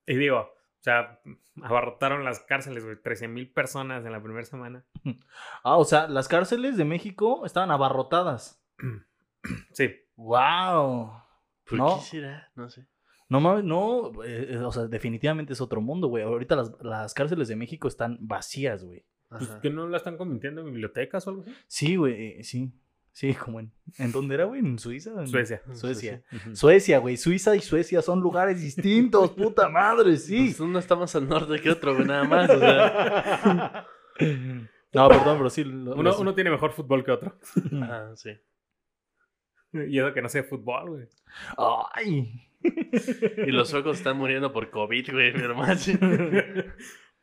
[SPEAKER 1] Y digo, o sea, abarrotaron las cárceles, güey, 13 mil personas en la primera semana.
[SPEAKER 2] Ah, o sea, las cárceles de México estaban abarrotadas.
[SPEAKER 1] Sí.
[SPEAKER 2] ¡Wow!
[SPEAKER 3] ¿Por
[SPEAKER 2] no.
[SPEAKER 3] qué será? No sé.
[SPEAKER 2] No mames, no, eh, eh, o sea, definitivamente es otro mundo, güey. Ahorita las, las cárceles de México están vacías, güey.
[SPEAKER 1] Pues. ¿Que no la están convirtiendo en bibliotecas o algo así?
[SPEAKER 2] Sí, güey, eh, sí. Sí, como en... ¿En dónde era, güey? ¿En Suiza? En-
[SPEAKER 1] Suecia.
[SPEAKER 2] Suecia.
[SPEAKER 1] Ujú.
[SPEAKER 2] Suecia, güey. Suiza y Suecia son lugares distintos, puta madre, sí.
[SPEAKER 3] Pues uno está más al norte que otro, güey, nada más. O sea.
[SPEAKER 2] No, perdón, pero sí. lo-
[SPEAKER 1] Uno, uno tiene mejor fútbol que otro.
[SPEAKER 3] Ajá, sí.
[SPEAKER 1] Y eso que no sé fútbol, güey.
[SPEAKER 2] Ay.
[SPEAKER 3] Y los suecos están muriendo por COVID, güey, mi hermano.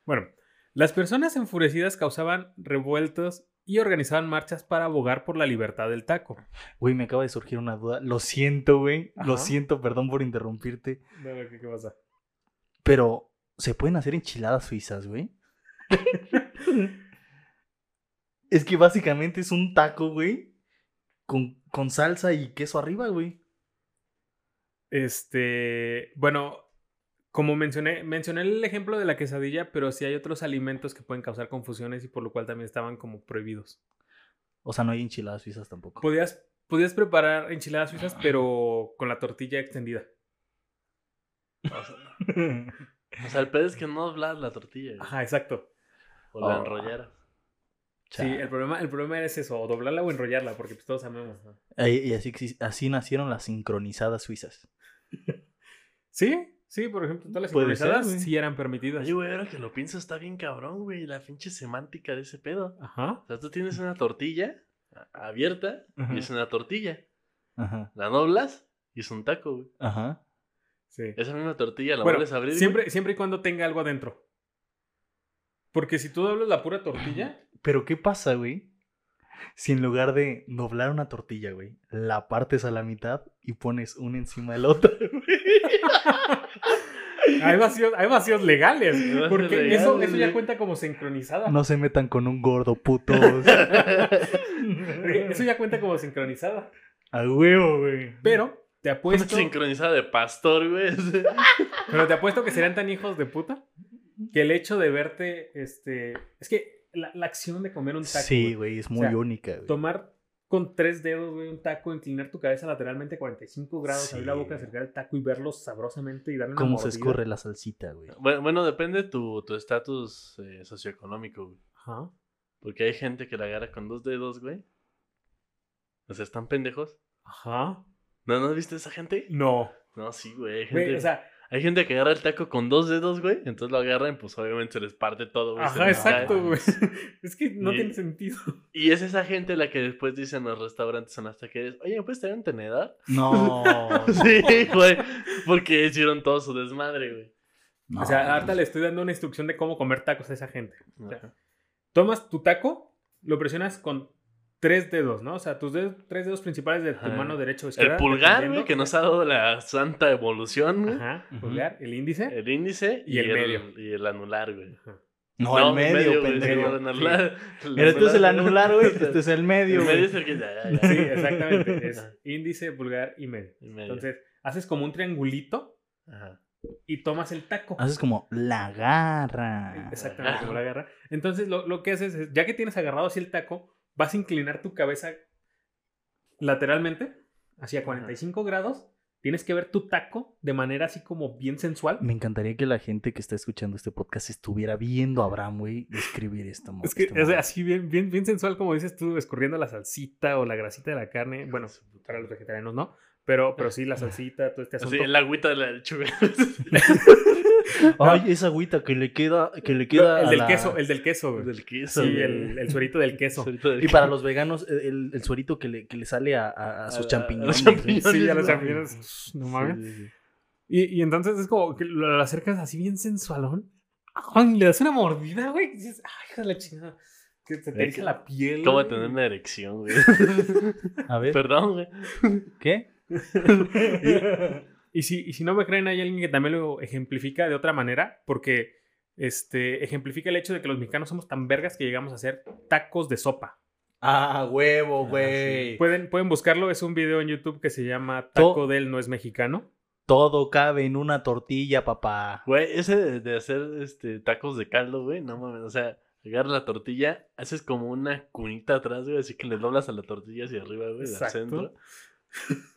[SPEAKER 1] bueno, las personas enfurecidas causaban revueltos y organizaban marchas para abogar por la libertad del taco.
[SPEAKER 2] Güey, me acaba de surgir una duda. Lo siento, güey. Lo siento, perdón por interrumpirte.
[SPEAKER 1] ¿qué, qué pasa?
[SPEAKER 2] Pero, ¿se pueden hacer enchiladas suizas, güey? es que básicamente es un taco, güey. Con, con salsa y queso arriba, güey.
[SPEAKER 1] Este, bueno, como mencioné, mencioné el ejemplo de la quesadilla, pero sí hay otros alimentos que pueden causar confusiones y por lo cual también estaban como prohibidos.
[SPEAKER 2] O sea, no hay enchiladas suizas tampoco.
[SPEAKER 1] Podías, podías preparar enchiladas suizas, pero con la tortilla extendida.
[SPEAKER 3] O sea, o sea, el pedo es que no doblar la tortilla,
[SPEAKER 1] Ajá, exacto.
[SPEAKER 3] O la
[SPEAKER 2] Oh.
[SPEAKER 3] enrollaras.
[SPEAKER 1] Sí, el problema, el problema es eso, o doblarla o enrollarla, porque pues todos sabemos. ¿no?
[SPEAKER 2] Y así, así nacieron las sincronizadas suizas.
[SPEAKER 1] ¿Sí? Sí, por ejemplo, todas las
[SPEAKER 2] ser,
[SPEAKER 1] sincronizadas sí eran permitidas.
[SPEAKER 3] Oye, güey, ahora que lo pienso está bien cabrón, güey, la pinche semántica de ese pedo.
[SPEAKER 1] Ajá.
[SPEAKER 3] O sea, tú tienes una tortilla abierta
[SPEAKER 2] Ajá.
[SPEAKER 3] y es una tortilla.
[SPEAKER 2] Ajá.
[SPEAKER 3] La doblas y es un taco, güey.
[SPEAKER 2] Ajá.
[SPEAKER 1] Sí.
[SPEAKER 3] Esa misma tortilla la
[SPEAKER 1] Bueno,
[SPEAKER 3] vuelves a abrir. güey.
[SPEAKER 1] siempre, siempre y cuando tenga algo adentro. Porque si tú doblas la pura tortilla,
[SPEAKER 2] Pero ¿qué pasa, güey? Si en lugar de doblar una tortilla, güey, la partes a la mitad y pones una encima del otro, güey.
[SPEAKER 1] hay vacíos, hay vacíos legales.
[SPEAKER 3] Hay vacíos
[SPEAKER 1] Porque
[SPEAKER 3] legales,
[SPEAKER 1] eso, eso ya cuenta como sincronizada.
[SPEAKER 2] No se metan con un gordo, putos.
[SPEAKER 1] Eso ya cuenta como sincronizada.
[SPEAKER 2] A huevo, güey.
[SPEAKER 1] Pero te
[SPEAKER 3] Una
[SPEAKER 1] apuesto,
[SPEAKER 3] sincronizada de pastor, güey.
[SPEAKER 1] pero te apuesto que serían tan hijos de puta que el hecho de verte, este, es que la, la acción de comer un taco,
[SPEAKER 2] Sí,
[SPEAKER 1] güey,
[SPEAKER 2] es
[SPEAKER 1] O
[SPEAKER 2] muy
[SPEAKER 1] sea,
[SPEAKER 2] única, güey.
[SPEAKER 1] tomar con tres dedos, güey, un taco, inclinar tu cabeza lateralmente 45 grados, abrir la boca, acercar el taco y verlo sabrosamente y darle una
[SPEAKER 2] Cómo se escurre la salsita, güey.
[SPEAKER 3] Bueno, bueno, depende de tu tu estatus eh, socioeconómico, güey.
[SPEAKER 1] Ajá.
[SPEAKER 3] Porque hay gente que la agarra con dos dedos, güey. O sea, están pendejos.
[SPEAKER 1] Ajá.
[SPEAKER 3] ¿No, ¿no has visto esa gente?
[SPEAKER 1] No.
[SPEAKER 3] No, sí, güey. Hay
[SPEAKER 1] Güey,
[SPEAKER 3] gente,
[SPEAKER 1] o sea,
[SPEAKER 3] hay gente que agarra el taco con dos dedos, güey. Entonces lo agarran, pues obviamente se les parte todo, güey.
[SPEAKER 1] ajá, exacto, güey. Es que no
[SPEAKER 3] Y-
[SPEAKER 1] tiene sentido.
[SPEAKER 3] Y es esa gente la que después dicen en los restaurantes en las taquerías, oye, ¿me puedes traer un tenedor?
[SPEAKER 2] No.
[SPEAKER 3] sí, güey. Porque hicieron todo su desmadre, güey.
[SPEAKER 2] no.
[SPEAKER 1] O sea, ahorita le estoy dando una instrucción de cómo comer tacos a esa gente. sea,
[SPEAKER 3] Ajá.
[SPEAKER 1] Tomas tu taco, lo presionas con tres dedos, ¿no? O sea, tus dedos, tres dedos principales de tu
[SPEAKER 3] Ajá.
[SPEAKER 1] mano derecha o
[SPEAKER 3] El
[SPEAKER 1] izquierda.
[SPEAKER 3] pulgar,
[SPEAKER 1] dependiendo.
[SPEAKER 3] güey, que nos ha dado la santa evolución, güey.
[SPEAKER 1] Ajá, pulgar, el índice.
[SPEAKER 3] El índice
[SPEAKER 1] Y el medio.
[SPEAKER 3] Y el anular, güey.
[SPEAKER 2] No, el medio, pendejo.
[SPEAKER 3] sí, el anular.
[SPEAKER 2] Mira, este es el anular, güey. Este es el medio,
[SPEAKER 3] El medio
[SPEAKER 2] güey.
[SPEAKER 3] es el que. ya, ya, ya.
[SPEAKER 1] Sí, exactamente. Es
[SPEAKER 3] Ajá.
[SPEAKER 1] índice, pulgar y medio.
[SPEAKER 3] El medio.
[SPEAKER 1] Entonces, haces como un triangulito
[SPEAKER 3] Ajá.
[SPEAKER 1] y tomas el taco.
[SPEAKER 2] Haces como la garra.
[SPEAKER 1] Exactamente, como la agarra. Entonces, lo, lo que haces es, ya que tienes agarrado así el taco, vas a inclinar tu cabeza lateralmente hacia 45 grados. Tienes que ver tu taco de manera así como bien sensual.
[SPEAKER 2] Me encantaría que la gente que está escuchando este podcast estuviera viendo a Abraham, güey, describir esta mo-
[SPEAKER 1] Es que
[SPEAKER 2] este
[SPEAKER 1] es así bien, bien, bien sensual, como dices tú, escurriendo la salsita o la grasita de la carne. Bueno, para los vegetarianos no, pero, pero sí la salsita, todo este asunto.
[SPEAKER 3] Así, el agüita de la lechuga.
[SPEAKER 2] Ay, esa agüita que le queda, que le queda
[SPEAKER 1] el
[SPEAKER 2] a
[SPEAKER 1] del
[SPEAKER 2] la-
[SPEAKER 1] queso, el del queso, güey.
[SPEAKER 3] del queso.
[SPEAKER 1] Sí, el, el suerito del queso.
[SPEAKER 3] Suerito del
[SPEAKER 2] Y para los veganos, el, el suerito que le, que le sale a, a- a sus
[SPEAKER 3] A- a
[SPEAKER 2] champiñones.
[SPEAKER 3] los
[SPEAKER 2] güey.
[SPEAKER 3] champiñones.
[SPEAKER 1] Sí, a los champiñones. No mames.
[SPEAKER 3] Sí, sí, sí.
[SPEAKER 1] Y, y entonces es como que lo, acercas así bien sensualón. Ay, le das una mordida, güey. y dices, ay, hija de la chingada. Que se te eriza la piel.
[SPEAKER 3] ¿Cómo
[SPEAKER 1] güey.
[SPEAKER 3] tener una erección, güey?
[SPEAKER 2] A ver,
[SPEAKER 3] Perdón, güey.
[SPEAKER 2] ¿qué?
[SPEAKER 1] Y si, y si no me creen, hay alguien que también lo ejemplifica de otra manera, porque este, ejemplifica el hecho de que los mexicanos somos tan vergas que llegamos a hacer tacos de sopa.
[SPEAKER 2] Ah, huevo,
[SPEAKER 3] Ah,
[SPEAKER 2] güey.
[SPEAKER 1] Pueden, pueden buscarlo, es un video en YouTube que se llama Taco
[SPEAKER 2] To-
[SPEAKER 1] del no es mexicano.
[SPEAKER 2] Todo cabe en una tortilla, papá.
[SPEAKER 3] Güey, ese de, de hacer este tacos de caldo, güey, no mames, o sea, agarras la tortilla, haces como una cunita atrás, güey, así que le doblas a la tortilla hacia arriba, güey, al
[SPEAKER 1] Exacto.
[SPEAKER 3] centro.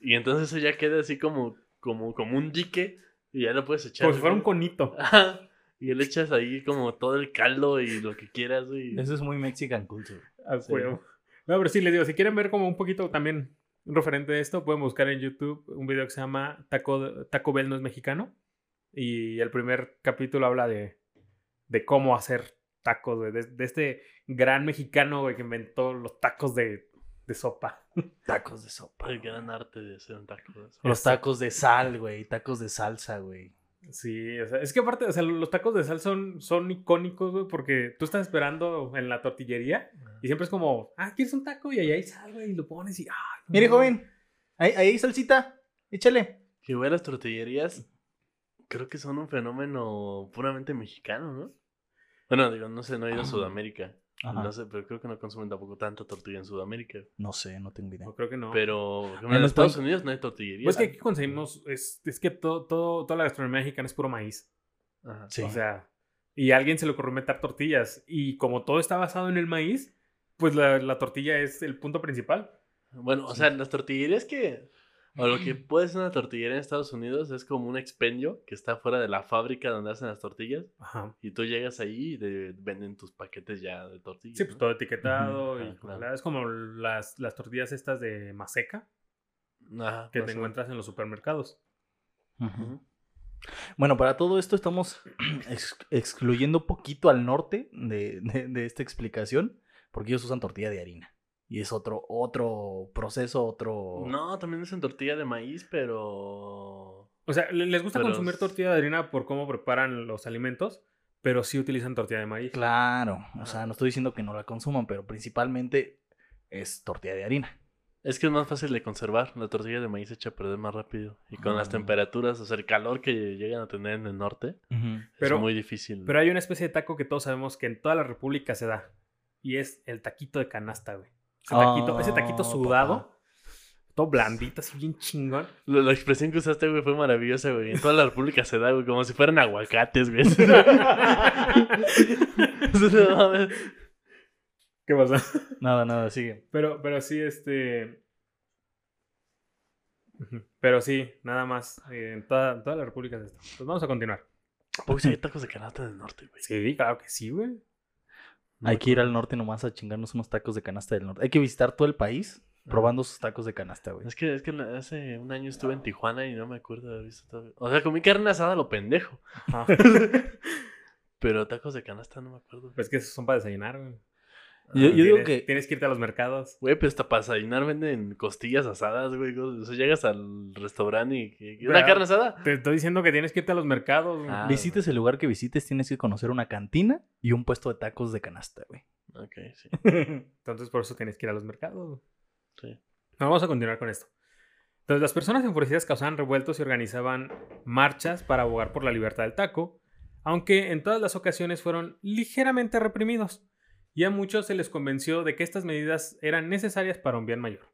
[SPEAKER 3] Y entonces eso ya queda así como, como, como un dique y ya lo puedes echar.
[SPEAKER 1] Como si fuera un conito.
[SPEAKER 3] Ajá. Y le echas ahí como todo el caldo y lo que quieras, güey.
[SPEAKER 2] Eso es muy Mexican culture.
[SPEAKER 1] A
[SPEAKER 3] Sí.
[SPEAKER 1] No, pero sí, les digo, si quieren ver como un poquito también un referente de esto, pueden buscar en YouTube un video que se llama Taco, Taco Bell no es mexicano. Y el primer capítulo habla de, de cómo hacer tacos, güey, de, de este gran mexicano, güey, que inventó los tacos de, de sopa.
[SPEAKER 2] Tacos de sopa.
[SPEAKER 3] El gran arte de hacer un taco. de eso.
[SPEAKER 2] Los tacos de sal, güey. Tacos de salsa, güey.
[SPEAKER 1] Sí, o sea, es que aparte, o sea, los tacos de sal son, son icónicos, güey, porque tú estás esperando en la tortillería y siempre es como, ah, ¿quieres un taco? Y ahí hay sal, güey, y lo pones y, ah.
[SPEAKER 2] Mire, joven. Ahí, ahí hay salsita. Échale.
[SPEAKER 3] Que güey, las tortillerías creo que son un fenómeno puramente mexicano, ¿no? Bueno, digo, no sé, no he ido a Sudamérica.
[SPEAKER 2] Ajá.
[SPEAKER 3] No sé, pero creo que no consumen tampoco tanta tortilla en Sudamérica.
[SPEAKER 2] No sé, no tengo idea.
[SPEAKER 1] No, creo que no.
[SPEAKER 3] Pero
[SPEAKER 2] En
[SPEAKER 3] en
[SPEAKER 2] los
[SPEAKER 3] Estados
[SPEAKER 2] países-
[SPEAKER 3] Unidos no hay tortillerías.
[SPEAKER 1] Pues que aquí conseguimos, es, es que todo, todo, toda la gastronomía mexicana es puro maíz.
[SPEAKER 3] Ajá.
[SPEAKER 2] Sí.
[SPEAKER 1] O sea, y a alguien se le ocurrió meter tortillas. Y como todo está basado en el maíz, pues la, la tortilla es el punto principal.
[SPEAKER 3] Bueno, o sea, las tortillerías que. O lo que puede ser una tortillería en Estados Unidos es como un expendio que está fuera de la fábrica donde hacen las tortillas.
[SPEAKER 1] Ajá.
[SPEAKER 3] Y tú llegas ahí y te venden tus paquetes ya de tortillas.
[SPEAKER 1] Sí, pues
[SPEAKER 3] ¿no?
[SPEAKER 1] todo etiquetado. Y
[SPEAKER 3] Ah, claro.
[SPEAKER 1] Es como las, las tortillas estas de maseca
[SPEAKER 3] Ajá,
[SPEAKER 1] que te encuentras en los supermercados.
[SPEAKER 2] Bueno, para todo esto estamos ex- excluyendo poquito al norte de, de- de esta explicación, porque ellos usan tortilla de harina. Y es otro, otro proceso, otro...
[SPEAKER 3] No, también es en tortilla de maíz, pero.
[SPEAKER 1] O sea, le- les gusta
[SPEAKER 3] Pero
[SPEAKER 1] consumir tortilla de harina por cómo preparan los alimentos, pero sí utilizan tortilla de maíz.
[SPEAKER 2] Claro, o sea, no estoy diciendo que no la consuman, pero principalmente es tortilla de harina.
[SPEAKER 3] Es que es más fácil de conservar. La tortilla de maíz se echa a perder más rápido. Y con las
[SPEAKER 2] Ah.
[SPEAKER 3] temperaturas, o sea, el calor que llegan a tener en el norte, es muy difícil.
[SPEAKER 1] Pero hay una especie de taco que todos sabemos que en toda la República se da. Y es el taquito de canasta, güey. Ese taquito, ese taquito
[SPEAKER 2] Oh,
[SPEAKER 1] sudado,
[SPEAKER 2] papá.
[SPEAKER 1] todo blandito, así bien chingón.
[SPEAKER 3] La, la expresión que usaste, güey, fue maravillosa, güey. En toda la República se da, güey, como si fueran aguacates, güey.
[SPEAKER 1] ¿Qué pasa?
[SPEAKER 2] Nada, nada, sigue.
[SPEAKER 1] Pero, pero sí, este. Pero sí, nada más. eh, en toda, en toda la República se está. Pues vamos a continuar.
[SPEAKER 3] ¿Por qué hay tacos de canasta en el norte, güey?
[SPEAKER 1] Sí, claro que sí, güey.
[SPEAKER 2] Hay que ir al norte nomás a chingarnos unos tacos de canasta del norte. Hay que visitar todo el país probando sus tacos de canasta, güey.
[SPEAKER 3] Es que, es que hace un año estuve en Tijuana y no me acuerdo de haber visto todo. O sea, comí carne asada a lo pendejo. Pero tacos de canasta no me acuerdo.
[SPEAKER 1] Pues que esos son para desayunar, güey.
[SPEAKER 2] Yo, yo digo
[SPEAKER 1] Tienes-
[SPEAKER 2] que
[SPEAKER 1] Tienes que irte a los mercados.
[SPEAKER 3] Güey, pero hasta para desayunar venden costillas asadas, güey. O sea, llegas al restaurante y... y- ¿Una
[SPEAKER 1] Pero-
[SPEAKER 3] carne asada?
[SPEAKER 1] Te estoy diciendo que tienes que irte a los mercados. güey.
[SPEAKER 3] Ah.
[SPEAKER 2] visites el lugar que visites, tienes que conocer una cantina y un puesto de tacos de canasta, güey.
[SPEAKER 3] Ok, sí.
[SPEAKER 1] Entonces por eso tienes que ir a los mercados.
[SPEAKER 3] sí.
[SPEAKER 1] Vamos a continuar con esto. Entonces, las personas enfurecidas causaban revueltos y organizaban marchas para abogar por la libertad del taco, aunque en todas las ocasiones fueron ligeramente reprimidos, y a muchos se les convenció de que estas medidas eran necesarias para un bien mayor.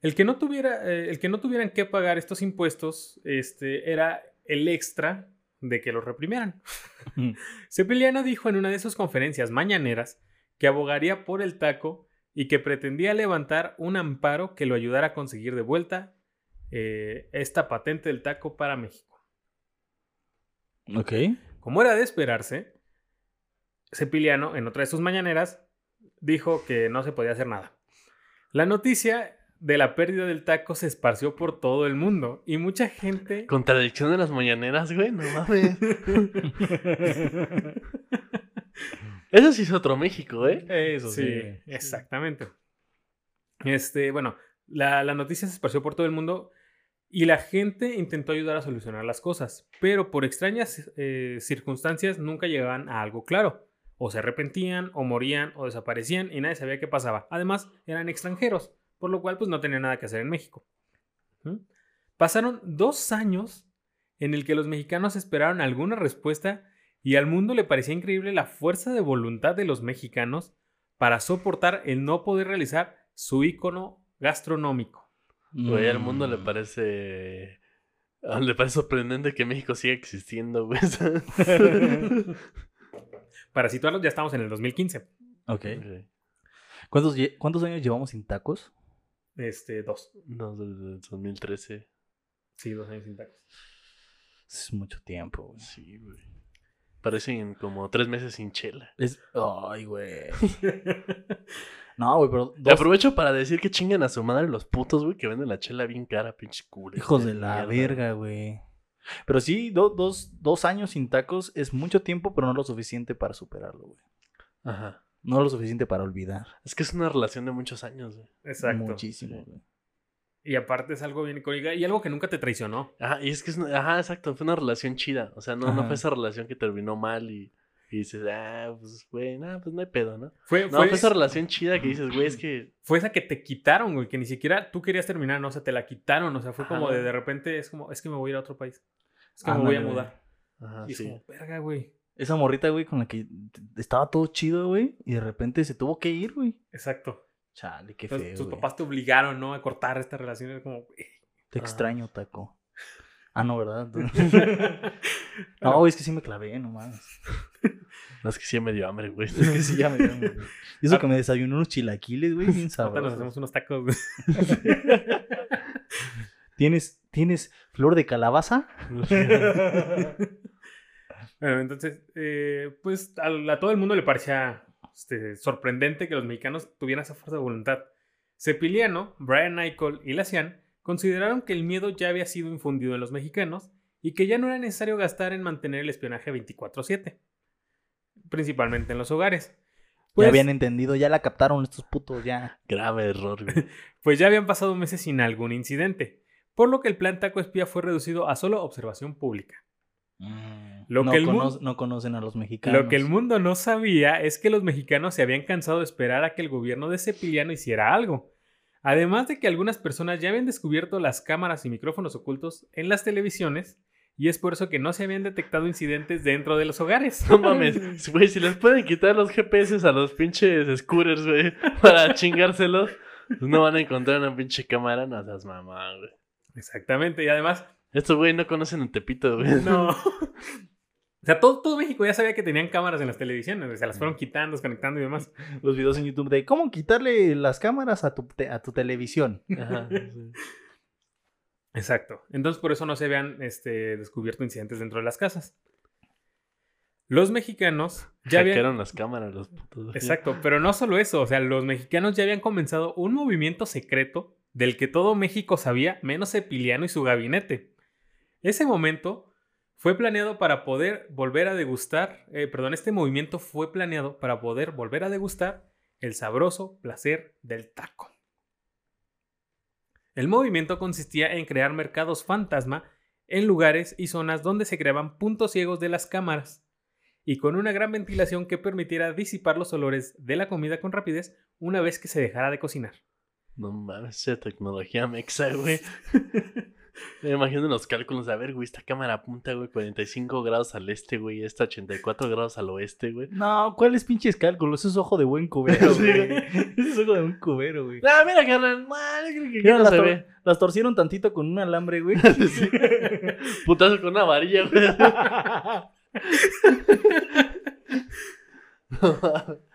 [SPEAKER 1] El que no, tuviera, eh, el que no tuvieran que pagar estos impuestos este, era el extra de que los reprimieran. Cepiliano dijo en una de sus conferencias mañaneras que abogaría por el taco y que pretendía levantar un amparo que lo ayudara a conseguir de vuelta eh, esta patente del taco para México.
[SPEAKER 2] Ok.
[SPEAKER 1] Como era de esperarse, Cepiliano, en otra de sus mañaneras, dijo que no se podía hacer nada. La noticia de la pérdida del taco se esparció por todo el mundo y mucha gente...
[SPEAKER 3] Contradicción de las mañaneras, güey. No mames. Eso sí es otro México, ¿eh?
[SPEAKER 2] Eso
[SPEAKER 1] Sí, exactamente. Este, bueno, la, la noticia se esparció por todo el mundo y la gente intentó ayudar a solucionar las cosas, pero por extrañas eh, circunstancias nunca llegaban a algo claro. O se arrepentían, o morían, o desaparecían y nadie sabía qué pasaba. Además, eran extranjeros, por lo cual pues no tenían nada que hacer en México. ¿Mm? Pasaron dos años en el que los mexicanos esperaron alguna respuesta y al mundo le parecía increíble la fuerza de voluntad de los mexicanos para soportar el no poder realizar su ícono gastronómico.
[SPEAKER 3] Güey, al mundo le
[SPEAKER 2] Mm.
[SPEAKER 3] parece. ah, Le parece sorprendente que México siga existiendo, güey.
[SPEAKER 1] Para situarlos, ya estamos en el 2015.
[SPEAKER 2] Ok.
[SPEAKER 3] Ok.
[SPEAKER 2] ¿Cuántos, lle- ¿Cuántos años llevamos sin tacos?
[SPEAKER 1] Este, dos.
[SPEAKER 3] No, desde el 2013.
[SPEAKER 1] Sí, dos años sin tacos.
[SPEAKER 2] Es mucho tiempo, güey.
[SPEAKER 3] Sí, güey. Parecen como tres meses sin chela.
[SPEAKER 2] Es... Ay, güey. No, güey, pero dos
[SPEAKER 3] aprovecho para decir que chingan a su madre los putos, güey, que venden la chela bien cara, pinche culo.
[SPEAKER 2] hijos de la verga, güey. Pero sí, do- dos, dos años sin tacos es mucho tiempo, pero no lo suficiente para superarlo, güey.
[SPEAKER 3] Ajá.
[SPEAKER 2] No lo suficiente para olvidar.
[SPEAKER 3] Es que es una relación de muchos años, güey.
[SPEAKER 1] Exacto.
[SPEAKER 2] Muchísimo,
[SPEAKER 3] Sí.
[SPEAKER 2] güey.
[SPEAKER 1] Y aparte es algo bien icónico y algo que nunca te traicionó.
[SPEAKER 3] Ajá, y es que es una, ajá, exacto, fue una relación chida. O sea, no, no fue esa relación que terminó mal y, y dices, ah, pues, güey, nada, pues no hay pedo, ¿no?
[SPEAKER 1] Fue,
[SPEAKER 3] No,
[SPEAKER 1] fue,
[SPEAKER 3] fue esa relación chida que dices, güey, es que.
[SPEAKER 1] fue esa que te quitaron, güey, que ni siquiera tú querías terminar, no, o sea, te la quitaron. O sea, fue como de de repente, es como, es que me voy a ir a otro país. Es que me voy a
[SPEAKER 2] güey.
[SPEAKER 1] mudar.
[SPEAKER 3] Ajá,
[SPEAKER 1] y es como, verga, güey.
[SPEAKER 2] Esa morrita, güey, con la que estaba todo chido, güey, y de repente se tuvo que ir, güey.
[SPEAKER 1] Exacto.
[SPEAKER 2] Chale, qué
[SPEAKER 1] Entonces,
[SPEAKER 2] feo.
[SPEAKER 1] tus
[SPEAKER 2] güey.
[SPEAKER 1] papás te obligaron, ¿no? A cortar esta relación. Es como, güey.
[SPEAKER 2] Te
[SPEAKER 3] Ah.
[SPEAKER 2] extraño, taco. Ah, no, ¿verdad? no, es que sí me clavé, no mames.
[SPEAKER 3] No, es que sí me dio hambre, güey.
[SPEAKER 2] Es que sí, ya me dio hambre, güey. Y eso que me desayuné unos chilaquiles, güey, bien
[SPEAKER 1] Ahorita nos hacemos unos tacos. güey.
[SPEAKER 2] ¿Tienes, ¿Tienes flor de calabaza?
[SPEAKER 1] bueno, entonces, eh, pues a, a todo el mundo le parecía este, sorprendente que los mexicanos tuvieran esa fuerza de voluntad. Cepiliano, Brian Nichol y Lacian consideraron que el miedo ya había sido infundido en los mexicanos y que ya no era necesario gastar en mantener el espionaje 24/7, principalmente en los hogares. Pues,
[SPEAKER 2] ya habían entendido, ya la captaron estos putos, ya.
[SPEAKER 3] Grave error,
[SPEAKER 1] pues ya habían pasado meses sin algún incidente, por lo que el plan Taco Espía fue reducido a solo observación pública. Lo
[SPEAKER 2] no,
[SPEAKER 1] que el
[SPEAKER 2] cono- no conocen a los mexicanos.
[SPEAKER 1] Lo que el mundo no sabía es que los mexicanos se habían cansado de esperar a que el gobierno de Cepiliano hiciera algo. Además de que algunas personas ya habían descubierto las cámaras y micrófonos ocultos en las televisiones, y es por eso que no se habían detectado incidentes dentro de los hogares.
[SPEAKER 3] No mames, güey, si les pueden quitar los GPS a los pinches scooters, güey, para chingárselos, pues no van a encontrar una pinche cámara, no seas mamá, güey.
[SPEAKER 1] Exactamente, y además,
[SPEAKER 3] Estos güey no conocen el Tepito, güey.
[SPEAKER 1] no. O sea, todo, todo México ya sabía que tenían cámaras en las televisiones, se las fueron quitando, desconectando y demás.
[SPEAKER 2] Los videos en YouTube de cómo quitarle las cámaras a tu, te- a tu televisión.
[SPEAKER 3] Ajá, sí.
[SPEAKER 1] Exacto. Entonces por eso no se habían este, descubierto incidentes dentro de las casas. Los mexicanos ya habían...
[SPEAKER 3] Las cámaras, los putos.
[SPEAKER 1] Exacto, pero no solo eso, o sea, los mexicanos ya habían comenzado un movimiento secreto del que todo México sabía, menos Epiliano y su gabinete. Ese momento fue planeado para poder volver a degustar, eh, perdón, este movimiento fue planeado para poder volver a degustar el sabroso placer del taco. El movimiento consistía en crear mercados fantasma en lugares y zonas donde se creaban puntos ciegos de las cámaras y con una gran ventilación que permitiera disipar los olores de la comida con rapidez una vez que se dejara de cocinar.
[SPEAKER 3] No mames, esa tecnología mexa, güey. Me imagino los cálculos a ver, güey, esta cámara apunta, güey, 45 grados al este, güey, esta 84 grados al oeste, güey.
[SPEAKER 2] No, ¿cuáles pinches cálculos? Eso es ojo de buen cubero, güey. Eso es ojo de buen cubero, güey.
[SPEAKER 3] Ah, mira, carnal,
[SPEAKER 2] Mira, las, tor- las torcieron tantito con un alambre, güey.
[SPEAKER 3] Sí. Putazo con una varilla, güey.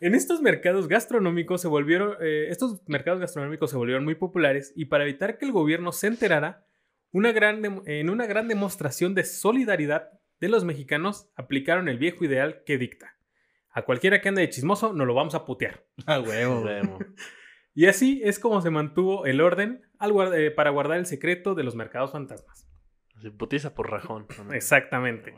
[SPEAKER 1] En estos mercados gastronómicos se volvieron, eh, estos mercados gastronómicos se volvieron muy populares y para evitar que el gobierno se enterara, una gran en una gran demostración de solidaridad de los mexicanos aplicaron el viejo ideal que dicta. A cualquiera que ande de chismoso, nos lo vamos a putear.
[SPEAKER 2] Ah, huevo.
[SPEAKER 1] Y así es como se mantuvo el orden al guard- eh, para guardar el secreto de los mercados fantasmas.
[SPEAKER 3] Se putiza por rajón.
[SPEAKER 1] Exactamente.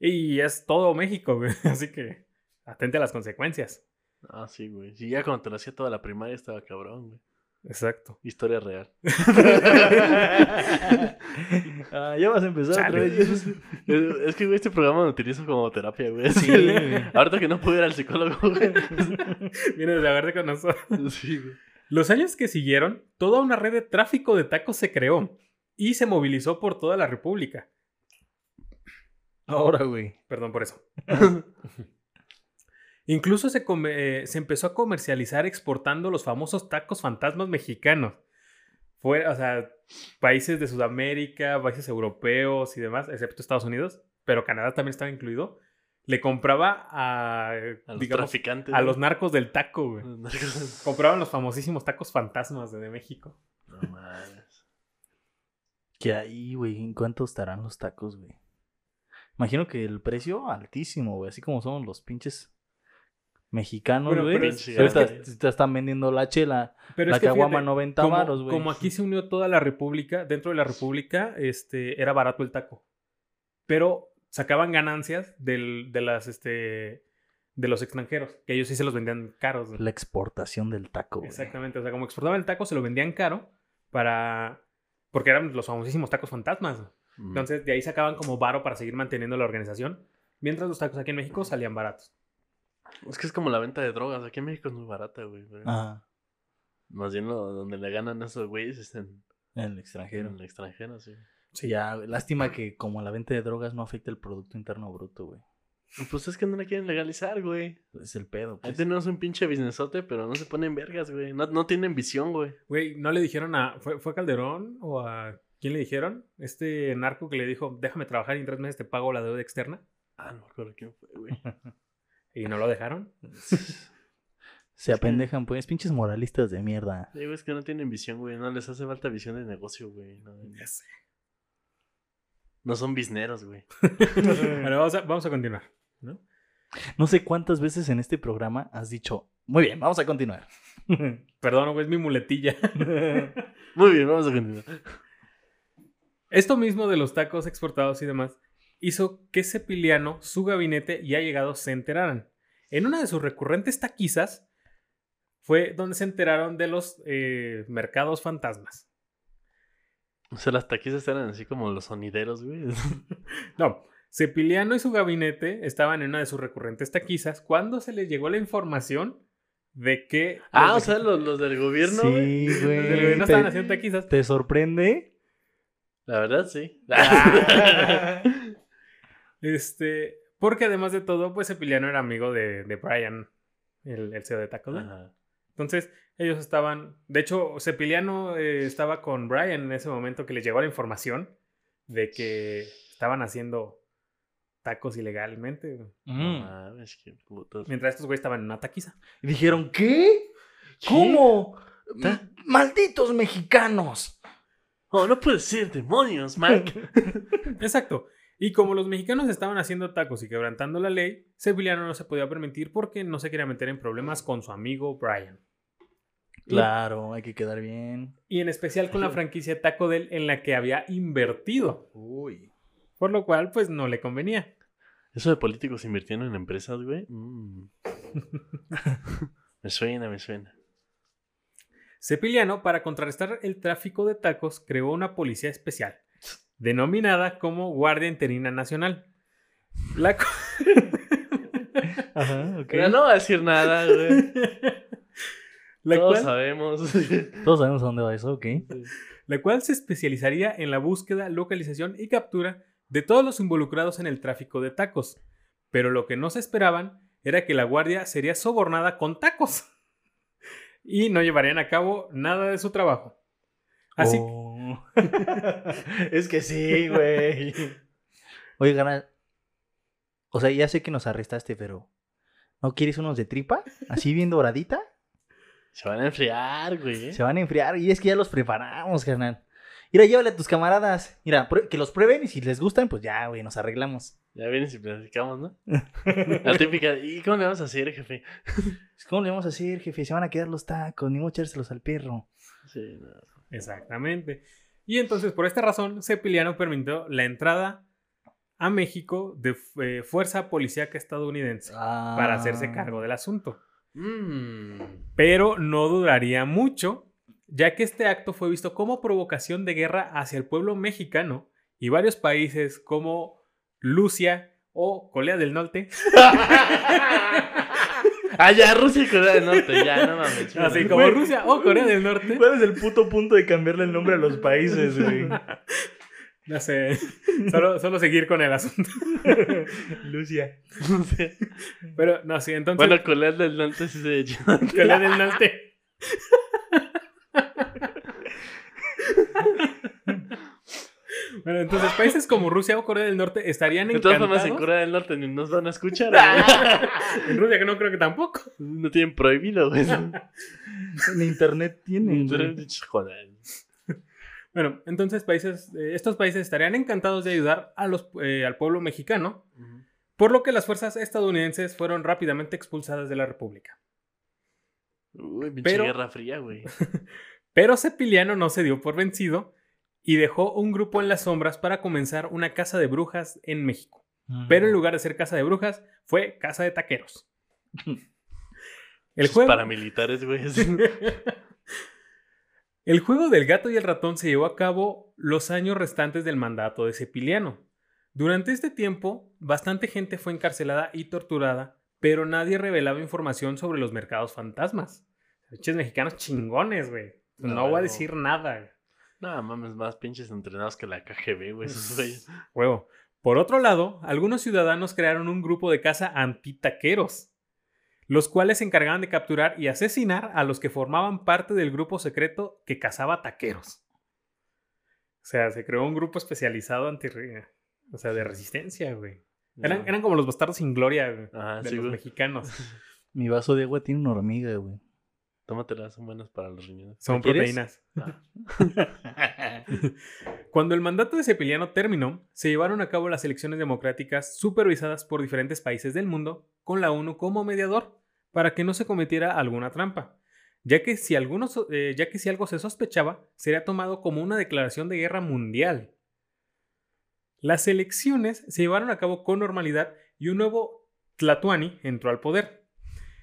[SPEAKER 1] Y es todo México, güey. Así que atente a las consecuencias.
[SPEAKER 3] Ah, sí, güey. Sí, ya cuando te lo hacía toda la primaria estaba cabrón, güey.
[SPEAKER 1] Exacto.
[SPEAKER 3] Historia real.
[SPEAKER 2] Ah, ya vas a empezar
[SPEAKER 1] Chale.
[SPEAKER 2] otra vez.
[SPEAKER 3] Es es que, güey, este programa lo utilizo como terapia, güey.
[SPEAKER 2] Sí, güey.
[SPEAKER 3] Ahorita que no puedo ir al psicólogo, güey.
[SPEAKER 1] Viene de verde con nosotros.
[SPEAKER 3] Sí, güey.
[SPEAKER 1] Los años que siguieron, toda una red de tráfico de tacos se creó y se movilizó por toda la República.
[SPEAKER 2] Ahora, güey.
[SPEAKER 1] Perdón por eso. Incluso se, come- eh, se empezó a comercializar exportando los famosos tacos fantasmas mexicanos. Fuera, o sea, países de Sudamérica, países europeos y demás, excepto Estados Unidos, pero Canadá también estaba incluido. Le compraba a,
[SPEAKER 3] A los
[SPEAKER 1] digamos,
[SPEAKER 3] traficantes.
[SPEAKER 1] a los narcos del taco, güey.
[SPEAKER 3] Los.
[SPEAKER 1] Compraban los famosísimos tacos fantasmas de, de México.
[SPEAKER 3] No mames.
[SPEAKER 2] Que ahí, güey, ¿en cuánto estarán los tacos, güey? Imagino que el precio altísimo, güey. Así como son los pinches mexicanos,
[SPEAKER 1] Bueno,
[SPEAKER 2] güey.
[SPEAKER 1] pero
[SPEAKER 3] es-
[SPEAKER 2] Ahorita
[SPEAKER 3] pero
[SPEAKER 2] te están vendiendo la chela,
[SPEAKER 1] Pero
[SPEAKER 2] la
[SPEAKER 1] es que
[SPEAKER 2] caguama
[SPEAKER 1] fíjate,
[SPEAKER 2] 90
[SPEAKER 1] como,
[SPEAKER 2] varos, güey.
[SPEAKER 1] como aquí se unió toda la república, dentro de la república, este, era barato el taco. Pero sacaban ganancias del, de las, este, de los extranjeros, que ellos sí se los vendían caros. güey.
[SPEAKER 2] La exportación del taco, güey.
[SPEAKER 1] Exactamente, o sea, como exportaban el taco, se lo vendían caro para... Porque eran los famosísimos tacos fantasmas.
[SPEAKER 3] Mm.
[SPEAKER 1] Entonces, de ahí sacaban como varo para seguir manteniendo la organización, mientras los tacos aquí en México salían baratos.
[SPEAKER 3] Es que es como la venta de drogas. Aquí en México es muy barata, güey. pero
[SPEAKER 2] Ajá.
[SPEAKER 3] Más bien lo- donde le ganan esos güeyes es en,
[SPEAKER 2] En el extranjero.
[SPEAKER 3] en el extranjero, sí.
[SPEAKER 2] Sí, ya, güey. lástima que como la venta de drogas no afecta el Producto Interno Bruto, güey.
[SPEAKER 3] Pues es que no la quieren legalizar, güey.
[SPEAKER 2] Es el pedo,
[SPEAKER 3] Ahí
[SPEAKER 2] pues.
[SPEAKER 3] tenemos un pinche businessote, pero no se ponen vergas, güey. No, no tienen visión, güey.
[SPEAKER 1] Güey, ¿no le dijeron a... ¿fue, ¿Fue a Calderón o a... ¿Quién le dijeron? Este narco que le dijo, déjame trabajar y en tres meses te pago la deuda externa.
[SPEAKER 3] Ah, no me acuerdo quién fue, güey.
[SPEAKER 1] Y no lo dejaron.
[SPEAKER 2] Se apendejan, pues, pinches moralistas de mierda.
[SPEAKER 3] Sí, güey, es que no tienen visión, güey. No les hace falta visión de negocio, güey. No,
[SPEAKER 1] Ya sé.
[SPEAKER 3] no son bisneros, güey.
[SPEAKER 1] Bueno, vamos a, vamos a continuar. ¿no?
[SPEAKER 2] No sé cuántas veces en este programa has dicho, muy bien, vamos a continuar.
[SPEAKER 1] Perdón, güey, es mi muletilla.
[SPEAKER 3] Muy bien, vamos a continuar.
[SPEAKER 1] Esto mismo de los tacos exportados y demás hizo que Cepiliano, su gabinete y allegados se enteraran. En una de sus recurrentes taquizas fue donde se enteraron de los eh, mercados fantasmas.
[SPEAKER 3] O sea, las taquizas eran así como los sonideros, güey.
[SPEAKER 1] No, Cepiliano y su gabinete estaban en una de sus recurrentes taquizas cuando se les llegó la información de que...
[SPEAKER 3] Ah, o sea, los, los del gobierno, güey.
[SPEAKER 2] Sí,
[SPEAKER 1] los del
[SPEAKER 2] güey.
[SPEAKER 1] gobierno estaban
[SPEAKER 2] ¿Te,
[SPEAKER 1] haciendo taquizas.
[SPEAKER 2] te sorprende?
[SPEAKER 3] La verdad, sí.
[SPEAKER 1] Este, porque además de todo, pues Cepiliano era amigo de, de Brian, el, el CEO de Taco Bell.
[SPEAKER 3] Ajá.
[SPEAKER 1] Entonces, ellos estaban. De hecho, Cepiliano eh, estaba con Brian en ese momento que les llegó la información de que estaban haciendo tacos ilegalmente.
[SPEAKER 2] Mm.
[SPEAKER 3] mames, qué putos.
[SPEAKER 1] Mientras estos güeyes estaban en una taquiza.
[SPEAKER 2] Y dijeron, ¿qué? ¿Cómo? ¡Malditos mexicanos!
[SPEAKER 3] Oh, no puede ser, demonios, Mac.
[SPEAKER 1] Exacto. Y como los mexicanos estaban haciendo tacos y quebrantando la ley, Cepiliano no se podía permitir porque no se quería meter en problemas con su amigo Brian. Y-
[SPEAKER 2] Claro, hay que quedar bien.
[SPEAKER 1] Y en especial con la franquicia Taco Bell en la que había invertido.
[SPEAKER 2] Uy.
[SPEAKER 1] Por lo cual, pues no le convenía.
[SPEAKER 3] Eso de políticos invirtiendo en empresas, güey. mm. me suena, me suena.
[SPEAKER 1] Cepiliano, para contrarrestar el tráfico de tacos, creó una policía especial, denominada como Guardia Interina Nacional. La,
[SPEAKER 2] Ajá,
[SPEAKER 3] no va a decir nada, güey.
[SPEAKER 1] la
[SPEAKER 3] Todos
[SPEAKER 1] cual,
[SPEAKER 3] sabemos.
[SPEAKER 2] Todos sabemos a dónde va eso, ok.
[SPEAKER 1] la cual se especializaría en la búsqueda, localización y captura de todos los involucrados en el tráfico de tacos. Pero lo que no se esperaban era que la guardia sería sobornada con tacos y no llevarían a cabo nada de su trabajo. Así
[SPEAKER 2] Oh. es que sí, güey. Oye, gana. O sea, ya sé que nos arrestaste, pero. ¿No quieres unos de tripa? Así bien doradita.
[SPEAKER 3] Se van a enfriar, güey.
[SPEAKER 2] Se van a enfriar. Y es que ya los preparamos, carnal. Mira, llévale a tus camaradas. Mira, que los prueben y si les gustan, pues ya, güey, nos arreglamos.
[SPEAKER 3] Ya vienes y platicamos, ¿no? La típica. ¿Y cómo le vamos a hacer, jefe?
[SPEAKER 2] ¿Cómo le vamos a hacer, jefe? Se van a quedar los tacos, ni modo echárselos al perro.
[SPEAKER 3] Sí, no.
[SPEAKER 1] Exactamente. Y entonces, por esta razón, Cepiliano permitió la entrada a México de eh, fuerza policíaca estadounidense para hacerse cargo del asunto.
[SPEAKER 3] Mm.
[SPEAKER 1] Pero no duraría mucho, ya que este acto fue visto como provocación de guerra hacia el pueblo mexicano y varios países como Lucia o Corea del Norte,
[SPEAKER 3] Ah, ya, Rusia y Corea del Norte, ya, no mames.
[SPEAKER 1] así como
[SPEAKER 2] Güey.
[SPEAKER 1] Rusia o Corea del Norte.
[SPEAKER 2] ¿Cuál es el puto punto de cambiarle el nombre a los países, güey?
[SPEAKER 1] No sé, solo, solo seguir con el asunto.
[SPEAKER 2] Lucia.
[SPEAKER 1] Pero no, sí, entonces
[SPEAKER 3] Bueno, Corea del Norte sí se echó.
[SPEAKER 1] Corea del Norte. Bueno, entonces países como Rusia o Corea del Norte estarían
[SPEAKER 3] De todas
[SPEAKER 1] encantados.
[SPEAKER 3] formas, en Corea del Norte ni nos van a escuchar.
[SPEAKER 1] En Rusia que no creo que tampoco.
[SPEAKER 3] no tienen prohibido, güey.
[SPEAKER 2] En internet tienen. güey.
[SPEAKER 3] Joder.
[SPEAKER 1] Bueno, entonces países, eh, estos países estarían encantados de ayudar a los, eh, al pueblo mexicano, por lo que las fuerzas estadounidenses fueron rápidamente expulsadas de la República.
[SPEAKER 3] Uy, pinche
[SPEAKER 1] Pero-
[SPEAKER 3] guerra fría, güey.
[SPEAKER 1] Pero Cepiliano no se dio por vencido y dejó un grupo en las sombras para comenzar una casa de brujas en México. Pero en lugar de ser casa de brujas, fue casa de taqueros. El juego,
[SPEAKER 3] paramilitares, güey.
[SPEAKER 1] el juego del gato y el ratón se llevó a cabo los años restantes del mandato de Cepiliano. Durante este tiempo, bastante gente fue encarcelada y torturada, pero nadie revelaba información sobre los mercados fantasmas. Pinches mexicanos chingones, güey. No,
[SPEAKER 3] No,
[SPEAKER 1] voy a decir nada.
[SPEAKER 3] No, mames, más pinches entrenados que la KGB, güey. Esos güeyes.
[SPEAKER 1] Huevo. Por otro lado, algunos ciudadanos crearon un grupo de caza antitaqueros, los cuales se encargaban de capturar y asesinar a los que formaban parte del grupo secreto que cazaba taqueros. O sea, se creó un grupo especializado anti o sea, de resistencia, güey. Eran,
[SPEAKER 3] No.
[SPEAKER 1] eran como los bastardos sin gloria güey,
[SPEAKER 3] Ajá,
[SPEAKER 1] de
[SPEAKER 3] sí,
[SPEAKER 1] los
[SPEAKER 3] güey.
[SPEAKER 1] mexicanos.
[SPEAKER 2] Mi vaso de agua tiene una hormiga, güey.
[SPEAKER 3] Tómatelas, son buenas para los riñones.
[SPEAKER 1] Son proteínas.
[SPEAKER 3] Ah.
[SPEAKER 1] Cuando el mandato de Cepiliano terminó, se llevaron a cabo las elecciones democráticas supervisadas por diferentes países del mundo, con la ONU como mediador, para que no se cometiera alguna trampa, ya que si, algunos, eh, ya que si algo se sospechaba, sería tomado como una declaración de guerra mundial. Las elecciones se llevaron a cabo con normalidad y un nuevo Tlatuani entró al poder.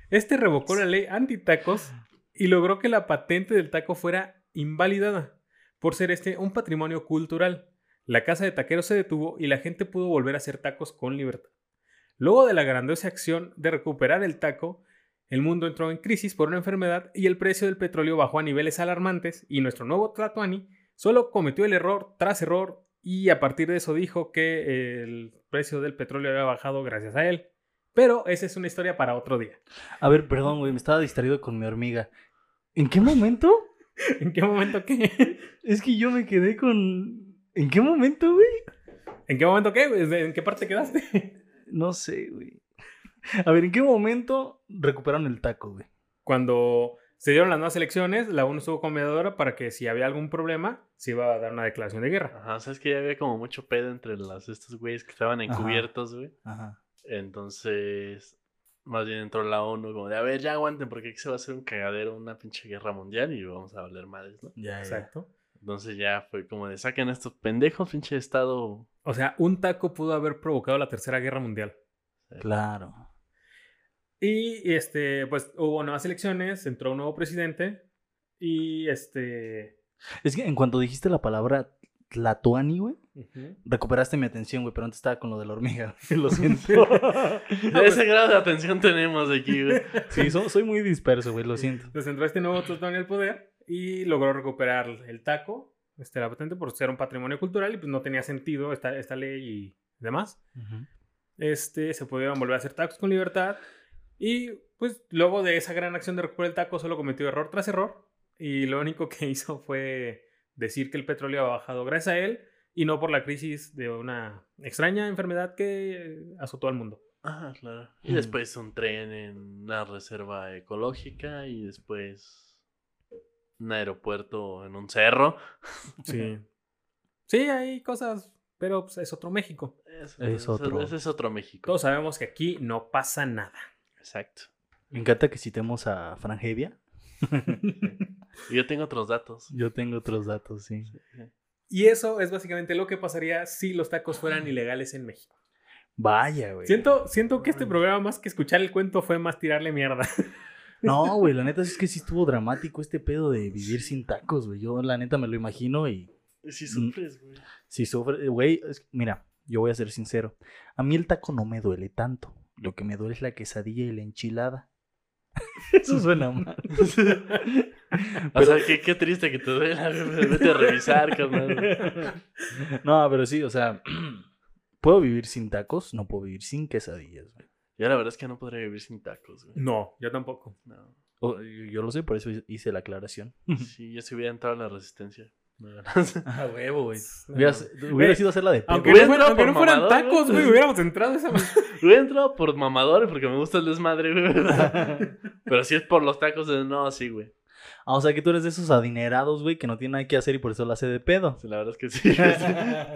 [SPEAKER 1] Este revocó la ley antitacos y logró que la patente del taco fuera invalidada por ser este un patrimonio cultural. La casa de taqueros se detuvo y la gente pudo volver a hacer tacos con libertad. Luego de la grandiosa acción de recuperar el taco, el mundo entró en crisis por una enfermedad y el precio del petróleo bajó a niveles alarmantes y nuestro nuevo Tlatuani solo cometió el error tras error y a partir de eso dijo que el precio del petróleo había bajado gracias a él. Pero esa es una historia para otro día.
[SPEAKER 2] A ver, perdón, güey, me estaba distraído con mi hormiga. ¿En qué momento?
[SPEAKER 1] ¿En qué momento qué?
[SPEAKER 2] Es que yo me quedé con. ¿En qué momento, güey?
[SPEAKER 1] ¿En qué momento qué? güey? ¿En qué parte quedaste?
[SPEAKER 2] No sé, güey. A ver, ¿en qué momento recuperaron el taco, güey?
[SPEAKER 1] Cuando se dieron las nuevas elecciones, la ONU estuvo mediadora para que si había algún problema, se iba a dar una declaración de guerra.
[SPEAKER 3] Ajá, sabes que ya había como mucho pedo entre las, estos güeyes que estaban
[SPEAKER 2] Ajá.
[SPEAKER 3] encubiertos, güey.
[SPEAKER 2] Ajá.
[SPEAKER 3] Entonces, más bien entró la ONU como de, a ver, ya aguanten porque aquí se va a hacer un cagadero, una pinche guerra mundial y vamos a valer madres, ¿no?
[SPEAKER 2] Ya, ya.
[SPEAKER 1] Exacto.
[SPEAKER 3] Entonces ya fue como de, saquen a estos pendejos, pinche estado.
[SPEAKER 1] O sea, un taco pudo haber provocado la Tercera Guerra Mundial.
[SPEAKER 2] Claro.
[SPEAKER 1] Y este, pues hubo nuevas elecciones, entró un nuevo presidente y este...
[SPEAKER 2] Es que en cuanto dijiste la palabra Tlatuani, güey, recuperaste mi atención, güey, pero antes estaba con lo de la hormiga. güey, Lo siento.
[SPEAKER 3] De ese grado de atención tenemos aquí, güey.
[SPEAKER 2] sí, so- soy muy disperso, güey, lo siento.
[SPEAKER 1] Entonces entró este nuevo Tlatoani al poder y logró recuperar el taco, este, la patente, por ser un patrimonio cultural y pues no tenía sentido esta, esta ley y demás. este, se pudieron volver a hacer tacos con libertad. Y pues luego de esa gran acción de recuperar el taco, solo cometió error tras error. Y lo único que hizo fue decir que el petróleo ha bajado gracias a él y no por la crisis de una extraña enfermedad que azotó al mundo.
[SPEAKER 3] Ah, claro. Y después un tren en una reserva ecológica y después un aeropuerto en un cerro.
[SPEAKER 1] Sí. Sí, hay cosas, pero pues, es otro México.
[SPEAKER 2] Es otro.
[SPEAKER 3] Ese es otro México.
[SPEAKER 1] Todos sabemos que aquí no pasa nada.
[SPEAKER 3] Exacto.
[SPEAKER 2] Me encanta que citemos a Frangevia.
[SPEAKER 3] Yo tengo otros datos.
[SPEAKER 2] Yo tengo otros datos, sí.
[SPEAKER 1] Y eso es básicamente lo que pasaría si los tacos fueran ilegales en México.
[SPEAKER 2] Vaya, güey.
[SPEAKER 1] Siento, siento que este programa, más que escuchar el cuento, fue más tirarle mierda.
[SPEAKER 2] No, güey, la neta es que sí estuvo dramático este pedo de vivir sin tacos, güey. Yo la neta me lo imagino y
[SPEAKER 3] Si sufres, güey.
[SPEAKER 2] si sufre, güey, es- mira, yo voy a ser sincero. A mí el taco no me duele tanto. Lo que me duele es la quesadilla y la enchilada. Eso suena mal.
[SPEAKER 3] O sea, qué, qué triste que te duela. Vete a revisar, carnal.
[SPEAKER 2] No, pero sí, o sea, ¿puedo vivir sin tacos? No puedo vivir sin quesadillas, güey.
[SPEAKER 3] Yo la verdad es que no podría vivir sin tacos, güey.
[SPEAKER 1] No, yo tampoco.
[SPEAKER 3] No.
[SPEAKER 2] Yo lo sé, por eso hice la aclaración.
[SPEAKER 3] Sí, yo se hubiera entrado en la resistencia.
[SPEAKER 2] Ah, huevo, güey. Hubiera, hubiera
[SPEAKER 1] Eh,
[SPEAKER 2] sido hacerla de pedo.
[SPEAKER 1] Aunque,
[SPEAKER 3] Hubiera
[SPEAKER 1] no fueran,
[SPEAKER 3] entrado
[SPEAKER 1] aunque no fueran
[SPEAKER 3] mamador,
[SPEAKER 1] tacos,
[SPEAKER 3] güey.
[SPEAKER 1] hubiéramos entrado a esa
[SPEAKER 3] Hubiera entrado por mamador porque me gusta el desmadre, güey. Pero si es por los tacos, de no, sí, güey.
[SPEAKER 2] Ah, o sea que tú eres de esos adinerados, güey, que no tienen nada que hacer y por eso la hace de pedo.
[SPEAKER 3] Sí, La verdad es que sí.
[SPEAKER 1] O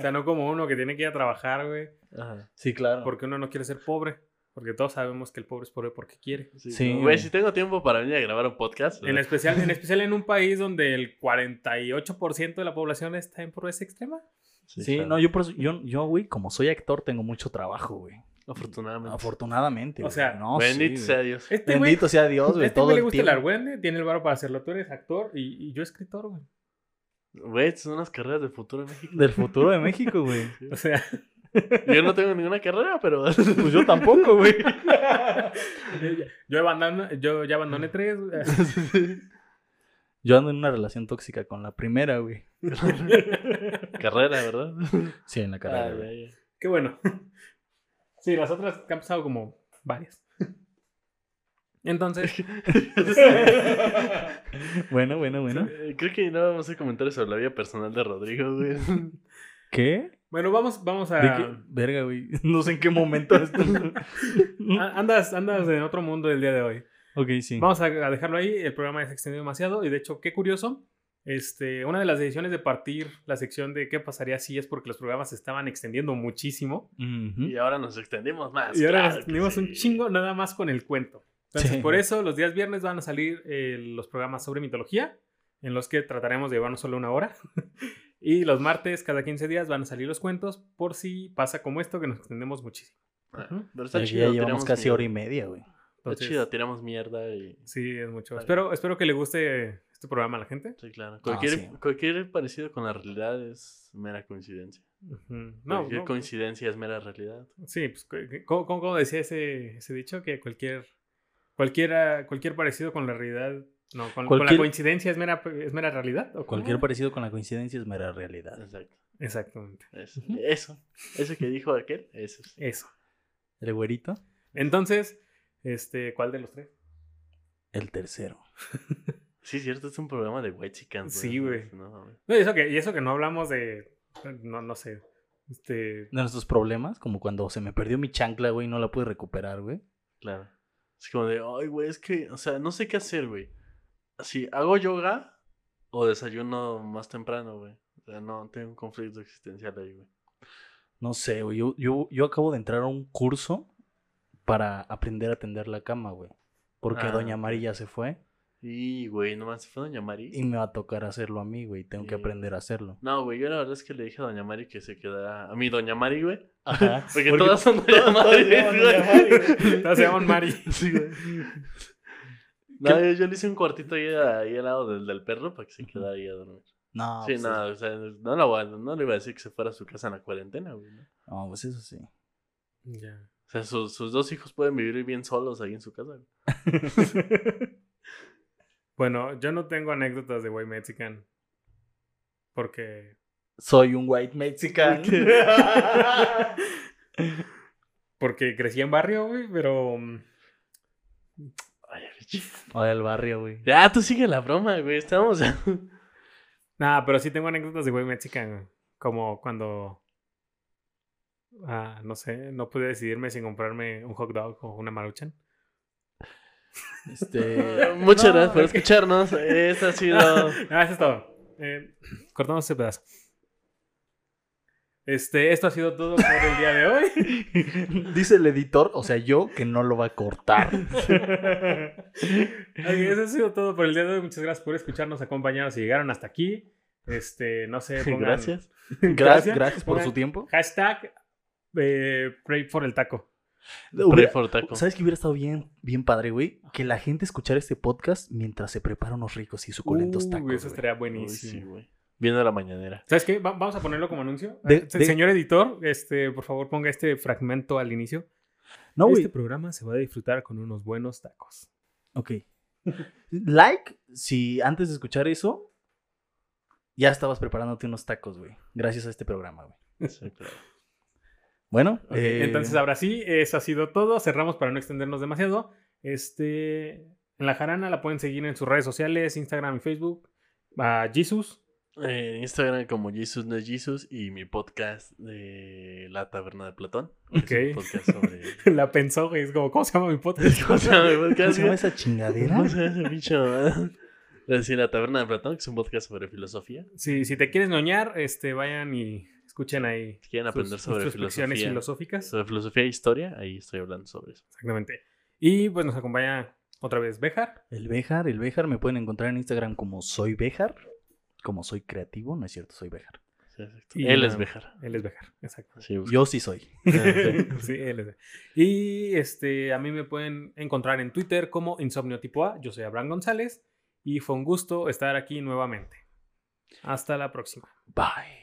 [SPEAKER 1] sea, no como uno que tiene que ir a trabajar, güey.
[SPEAKER 3] Ajá.
[SPEAKER 2] Sí, claro.
[SPEAKER 1] Porque uno no quiere ser pobre. Porque todos sabemos que el pobre es pobre porque quiere.
[SPEAKER 3] Sí,
[SPEAKER 2] Sí,
[SPEAKER 3] no,
[SPEAKER 2] güey.
[SPEAKER 3] si tengo tiempo para venir a grabar un podcast.
[SPEAKER 1] En especial, en especial en un país donde el 48% de la población está en pobreza extrema.
[SPEAKER 2] Sí,
[SPEAKER 3] claro.
[SPEAKER 2] no, yo, por eso- yo, yo, güey, como soy actor, tengo mucho trabajo, güey.
[SPEAKER 3] Afortunadamente.
[SPEAKER 2] Afortunadamente.
[SPEAKER 1] O
[SPEAKER 2] güey.
[SPEAKER 1] sea,
[SPEAKER 2] no, sí,
[SPEAKER 3] Bendito sea Dios.
[SPEAKER 1] Este güey,
[SPEAKER 2] Bendito sea Dios, güey.
[SPEAKER 1] este
[SPEAKER 2] todo
[SPEAKER 1] güey le gusta el argüende, tiene el varo para hacerlo. Tú eres actor y, y yo escritor, güey.
[SPEAKER 3] Güey, son unas carreras de futuro en México.
[SPEAKER 2] Del futuro de México, güey.
[SPEAKER 3] Sí.
[SPEAKER 1] O sea,
[SPEAKER 3] Yo no tengo ninguna carrera, pero.
[SPEAKER 2] Pues yo tampoco, güey.
[SPEAKER 1] yo, abandono- yo ya abandoné tres. güey.
[SPEAKER 2] Yo ando en una relación tóxica con la primera, güey.
[SPEAKER 3] carrera, ¿verdad?
[SPEAKER 2] Sí, en la carrera.
[SPEAKER 3] Ah,
[SPEAKER 2] güey.
[SPEAKER 3] ya, ya.
[SPEAKER 1] Qué bueno. Sí, las otras que han pasado como varias. Entonces,
[SPEAKER 2] Bueno, bueno, bueno.
[SPEAKER 3] Creo que no vamos a hacer comentarios sobre la vida personal de Rodrigo, güey.
[SPEAKER 2] ¿Qué?
[SPEAKER 1] Bueno, vamos, vamos a.
[SPEAKER 2] ¿De qué? Verga, güey. No sé en qué momento esto.
[SPEAKER 1] Andas, andas en otro mundo el día de hoy.
[SPEAKER 2] Ok, sí.
[SPEAKER 1] Vamos a a dejarlo ahí. El programa ya se extendió demasiado. Y de hecho, qué curioso. Este, una de las decisiones de partir la sección de qué pasaría si es porque los programas se estaban extendiendo muchísimo.
[SPEAKER 3] Y ahora nos extendimos más.
[SPEAKER 1] Y ahora
[SPEAKER 3] claro
[SPEAKER 1] nos extendimos un chingo nada más con el cuento. Entonces,
[SPEAKER 2] Sí.
[SPEAKER 1] por eso los días viernes van a salir eh, los programas sobre mitología, en los que trataremos de llevarnos solo una hora. y los martes, cada 15 días, van a salir los cuentos, por si pasa como esto, que nos extendemos muchísimo.
[SPEAKER 3] Ah. Pero está
[SPEAKER 2] Ya
[SPEAKER 3] chido.
[SPEAKER 2] llevamos
[SPEAKER 3] tiramos
[SPEAKER 2] casi
[SPEAKER 3] mierda.
[SPEAKER 2] hora y media, güey.
[SPEAKER 3] Está
[SPEAKER 1] Entonces,
[SPEAKER 3] chido, tiramos mierda y.
[SPEAKER 1] Sí, es mucho.
[SPEAKER 3] Está
[SPEAKER 1] Espero, espero que le guste este programa a la gente.
[SPEAKER 3] Sí, claro. Cualquier,
[SPEAKER 2] sí.
[SPEAKER 3] cualquier parecido con la realidad es mera coincidencia.
[SPEAKER 1] No,
[SPEAKER 3] Cualquier
[SPEAKER 1] no,
[SPEAKER 3] coincidencia es mera realidad.
[SPEAKER 1] Sí, pues, cu- ¿cómo, cómo- cómo decía ese, ese dicho? Que cualquier, cualquiera, cualquier parecido con la realidad, no, con, con la coincidencia es mera, es mera realidad. ¿o?
[SPEAKER 2] Cualquier parecido con la coincidencia es mera realidad.
[SPEAKER 3] Exacto.
[SPEAKER 1] Exactamente.
[SPEAKER 3] Eso. Eso. Eso que dijo aquel. Eso. es.
[SPEAKER 1] Eso.
[SPEAKER 2] El güerito,
[SPEAKER 1] Entonces, este, ¿cuál de los tres?
[SPEAKER 2] el tercero.
[SPEAKER 3] Sí, cierto, es un programa de White Chickens.
[SPEAKER 1] Sí, güey.
[SPEAKER 3] No, mames.
[SPEAKER 1] No, y eso que, y eso que no hablamos de, no, no sé, este,
[SPEAKER 2] De nuestros problemas, como cuando se me perdió mi chancla, güey, y no la pude recuperar, güey.
[SPEAKER 3] Claro. Es como de, ay, güey, es que, o sea, no sé qué hacer, güey. Si hago yoga o desayuno más temprano, güey. O sea, no, tengo un conflicto existencial ahí, güey.
[SPEAKER 2] No sé, güey. Yo, yo, yo acabo de entrar a un curso para aprender a tender la cama, güey. Porque
[SPEAKER 3] Ah,
[SPEAKER 2] Doña. Mari ya se fue
[SPEAKER 3] Y, güey, nomás se fue Doña Mari.
[SPEAKER 2] y me va a tocar hacerlo a mí, güey. Tengo que
[SPEAKER 3] Sí.
[SPEAKER 2] aprender a hacerlo.
[SPEAKER 3] No, güey, yo la verdad es que le dije a Doña Mari que se quedara. A mí, Doña Mari, güey.
[SPEAKER 2] Ajá.
[SPEAKER 3] Porque, todas son Doña Mari.
[SPEAKER 1] todas se llaman Mari.
[SPEAKER 3] Sí, güey. No, yo, yo le hice un cuartito ahí, ahí al lado del, del perro para que se quedara ahí a dormir.
[SPEAKER 2] No,
[SPEAKER 3] sí,
[SPEAKER 2] pues,
[SPEAKER 3] no, o sea, no, la voy a- no le iba a decir que se fuera a su casa en la cuarentena, güey. ¿no?
[SPEAKER 2] No, pues eso sí.
[SPEAKER 1] Ya.
[SPEAKER 3] O sea, sus, sus dos hijos pueden vivir bien solos ahí en su casa. güey.
[SPEAKER 1] bueno, yo no tengo anécdotas de White Mexican. Porque.
[SPEAKER 2] Soy un white mexican.
[SPEAKER 1] Porque crecí en barrio, güey, pero.
[SPEAKER 2] O del barrio, güey.
[SPEAKER 3] ya, tú sigue la broma, güey. Estamos.
[SPEAKER 1] Nada, pero sí tengo anécdotas de White Mexican. güey. Como cuando. Ah, no sé, no pude decidirme sin comprarme un hot dog o una maruchan.
[SPEAKER 2] Este.
[SPEAKER 3] Muchas
[SPEAKER 1] No,
[SPEAKER 3] gracias por escucharnos. Esto ha sido.
[SPEAKER 1] Ah, eso es todo. Eh, cortamos ese pedazo. Este, esto ha sido todo por el día de hoy.
[SPEAKER 2] Dice el editor, o sea, yo, que no lo va a cortar.
[SPEAKER 1] Eso ha sido todo por el día de hoy. Muchas gracias por escucharnos, acompañarnos y llegaron hasta aquí. Este, no sé, pongan-
[SPEAKER 3] Gracias.
[SPEAKER 2] Gracias, gracias por
[SPEAKER 1] Pongan
[SPEAKER 2] su tiempo.
[SPEAKER 1] Hashtag eh, pray por el taco.
[SPEAKER 3] Pray
[SPEAKER 2] Hubiera-
[SPEAKER 3] for taco.
[SPEAKER 2] ¿Sabes qué hubiera estado bien, bien padre, güey? Que la gente escuchara este podcast mientras se prepara unos ricos y suculentos
[SPEAKER 1] Uy,
[SPEAKER 2] tacos.
[SPEAKER 1] eso
[SPEAKER 2] güey.
[SPEAKER 1] estaría
[SPEAKER 3] Uy,
[SPEAKER 1] buenísimo.
[SPEAKER 3] sí, güey. Viendo la mañanera.
[SPEAKER 1] ¿Sabes qué? Va- vamos a ponerlo como anuncio.
[SPEAKER 2] De-
[SPEAKER 1] Eh,
[SPEAKER 2] de-
[SPEAKER 1] Señor editor, este, por favor, ponga este fragmento al inicio.
[SPEAKER 2] No, güey.
[SPEAKER 1] este programa se va a disfrutar con unos buenos tacos.
[SPEAKER 2] Ok. Like si antes de escuchar eso ya estabas preparándote unos tacos, güey. Gracias a este programa, güey.
[SPEAKER 3] Sí, claro.
[SPEAKER 2] Bueno, eh,
[SPEAKER 1] Entonces, ahora sí, eso ha sido todo. Cerramos para no extendernos demasiado. Este, en la jarana la pueden seguir en sus redes sociales, Instagram y Facebook. A Jesus.
[SPEAKER 3] Eh, Instagram como Jesus no es Jesus y mi podcast de La Taberna de Platón. Es
[SPEAKER 1] Ok.
[SPEAKER 3] un podcast sobre...
[SPEAKER 1] La pensó, güey. Es como, ¿cómo se llama mi podcast?
[SPEAKER 3] ¿Cómo se llama mi
[SPEAKER 2] ¿cómo
[SPEAKER 3] podcast?
[SPEAKER 2] se llama esa chingadera?
[SPEAKER 3] ¿Cómo se llama ese bicho? Es decir, La Taberna de Platón, que es un podcast sobre filosofía.
[SPEAKER 1] si, si te quieres noñar, este, vayan y escuchen ahí.
[SPEAKER 3] Si quieren aprender
[SPEAKER 1] sus-
[SPEAKER 3] sobre
[SPEAKER 1] sus
[SPEAKER 3] filosofía.
[SPEAKER 1] filosóficas.
[SPEAKER 3] Sobre filosofía e historia, ahí estoy hablando sobre eso.
[SPEAKER 1] Exactamente. Y pues nos acompaña otra vez Bejar.
[SPEAKER 2] El Bejar, el Bejar me pueden encontrar en Instagram como soy Bejar. Como soy creativo, no es cierto, soy Bejar.
[SPEAKER 3] Sí.
[SPEAKER 1] Y
[SPEAKER 3] Él es Bejar.
[SPEAKER 1] Él es Bejar, exacto.
[SPEAKER 3] Sí.
[SPEAKER 2] Yo sí soy.
[SPEAKER 1] sí, él es. Y este, a mí me pueden encontrar en Twitter como Insomnio Tipo A. Yo soy Abraham González y fue un gusto estar aquí nuevamente. Hasta la próxima.
[SPEAKER 2] Bye.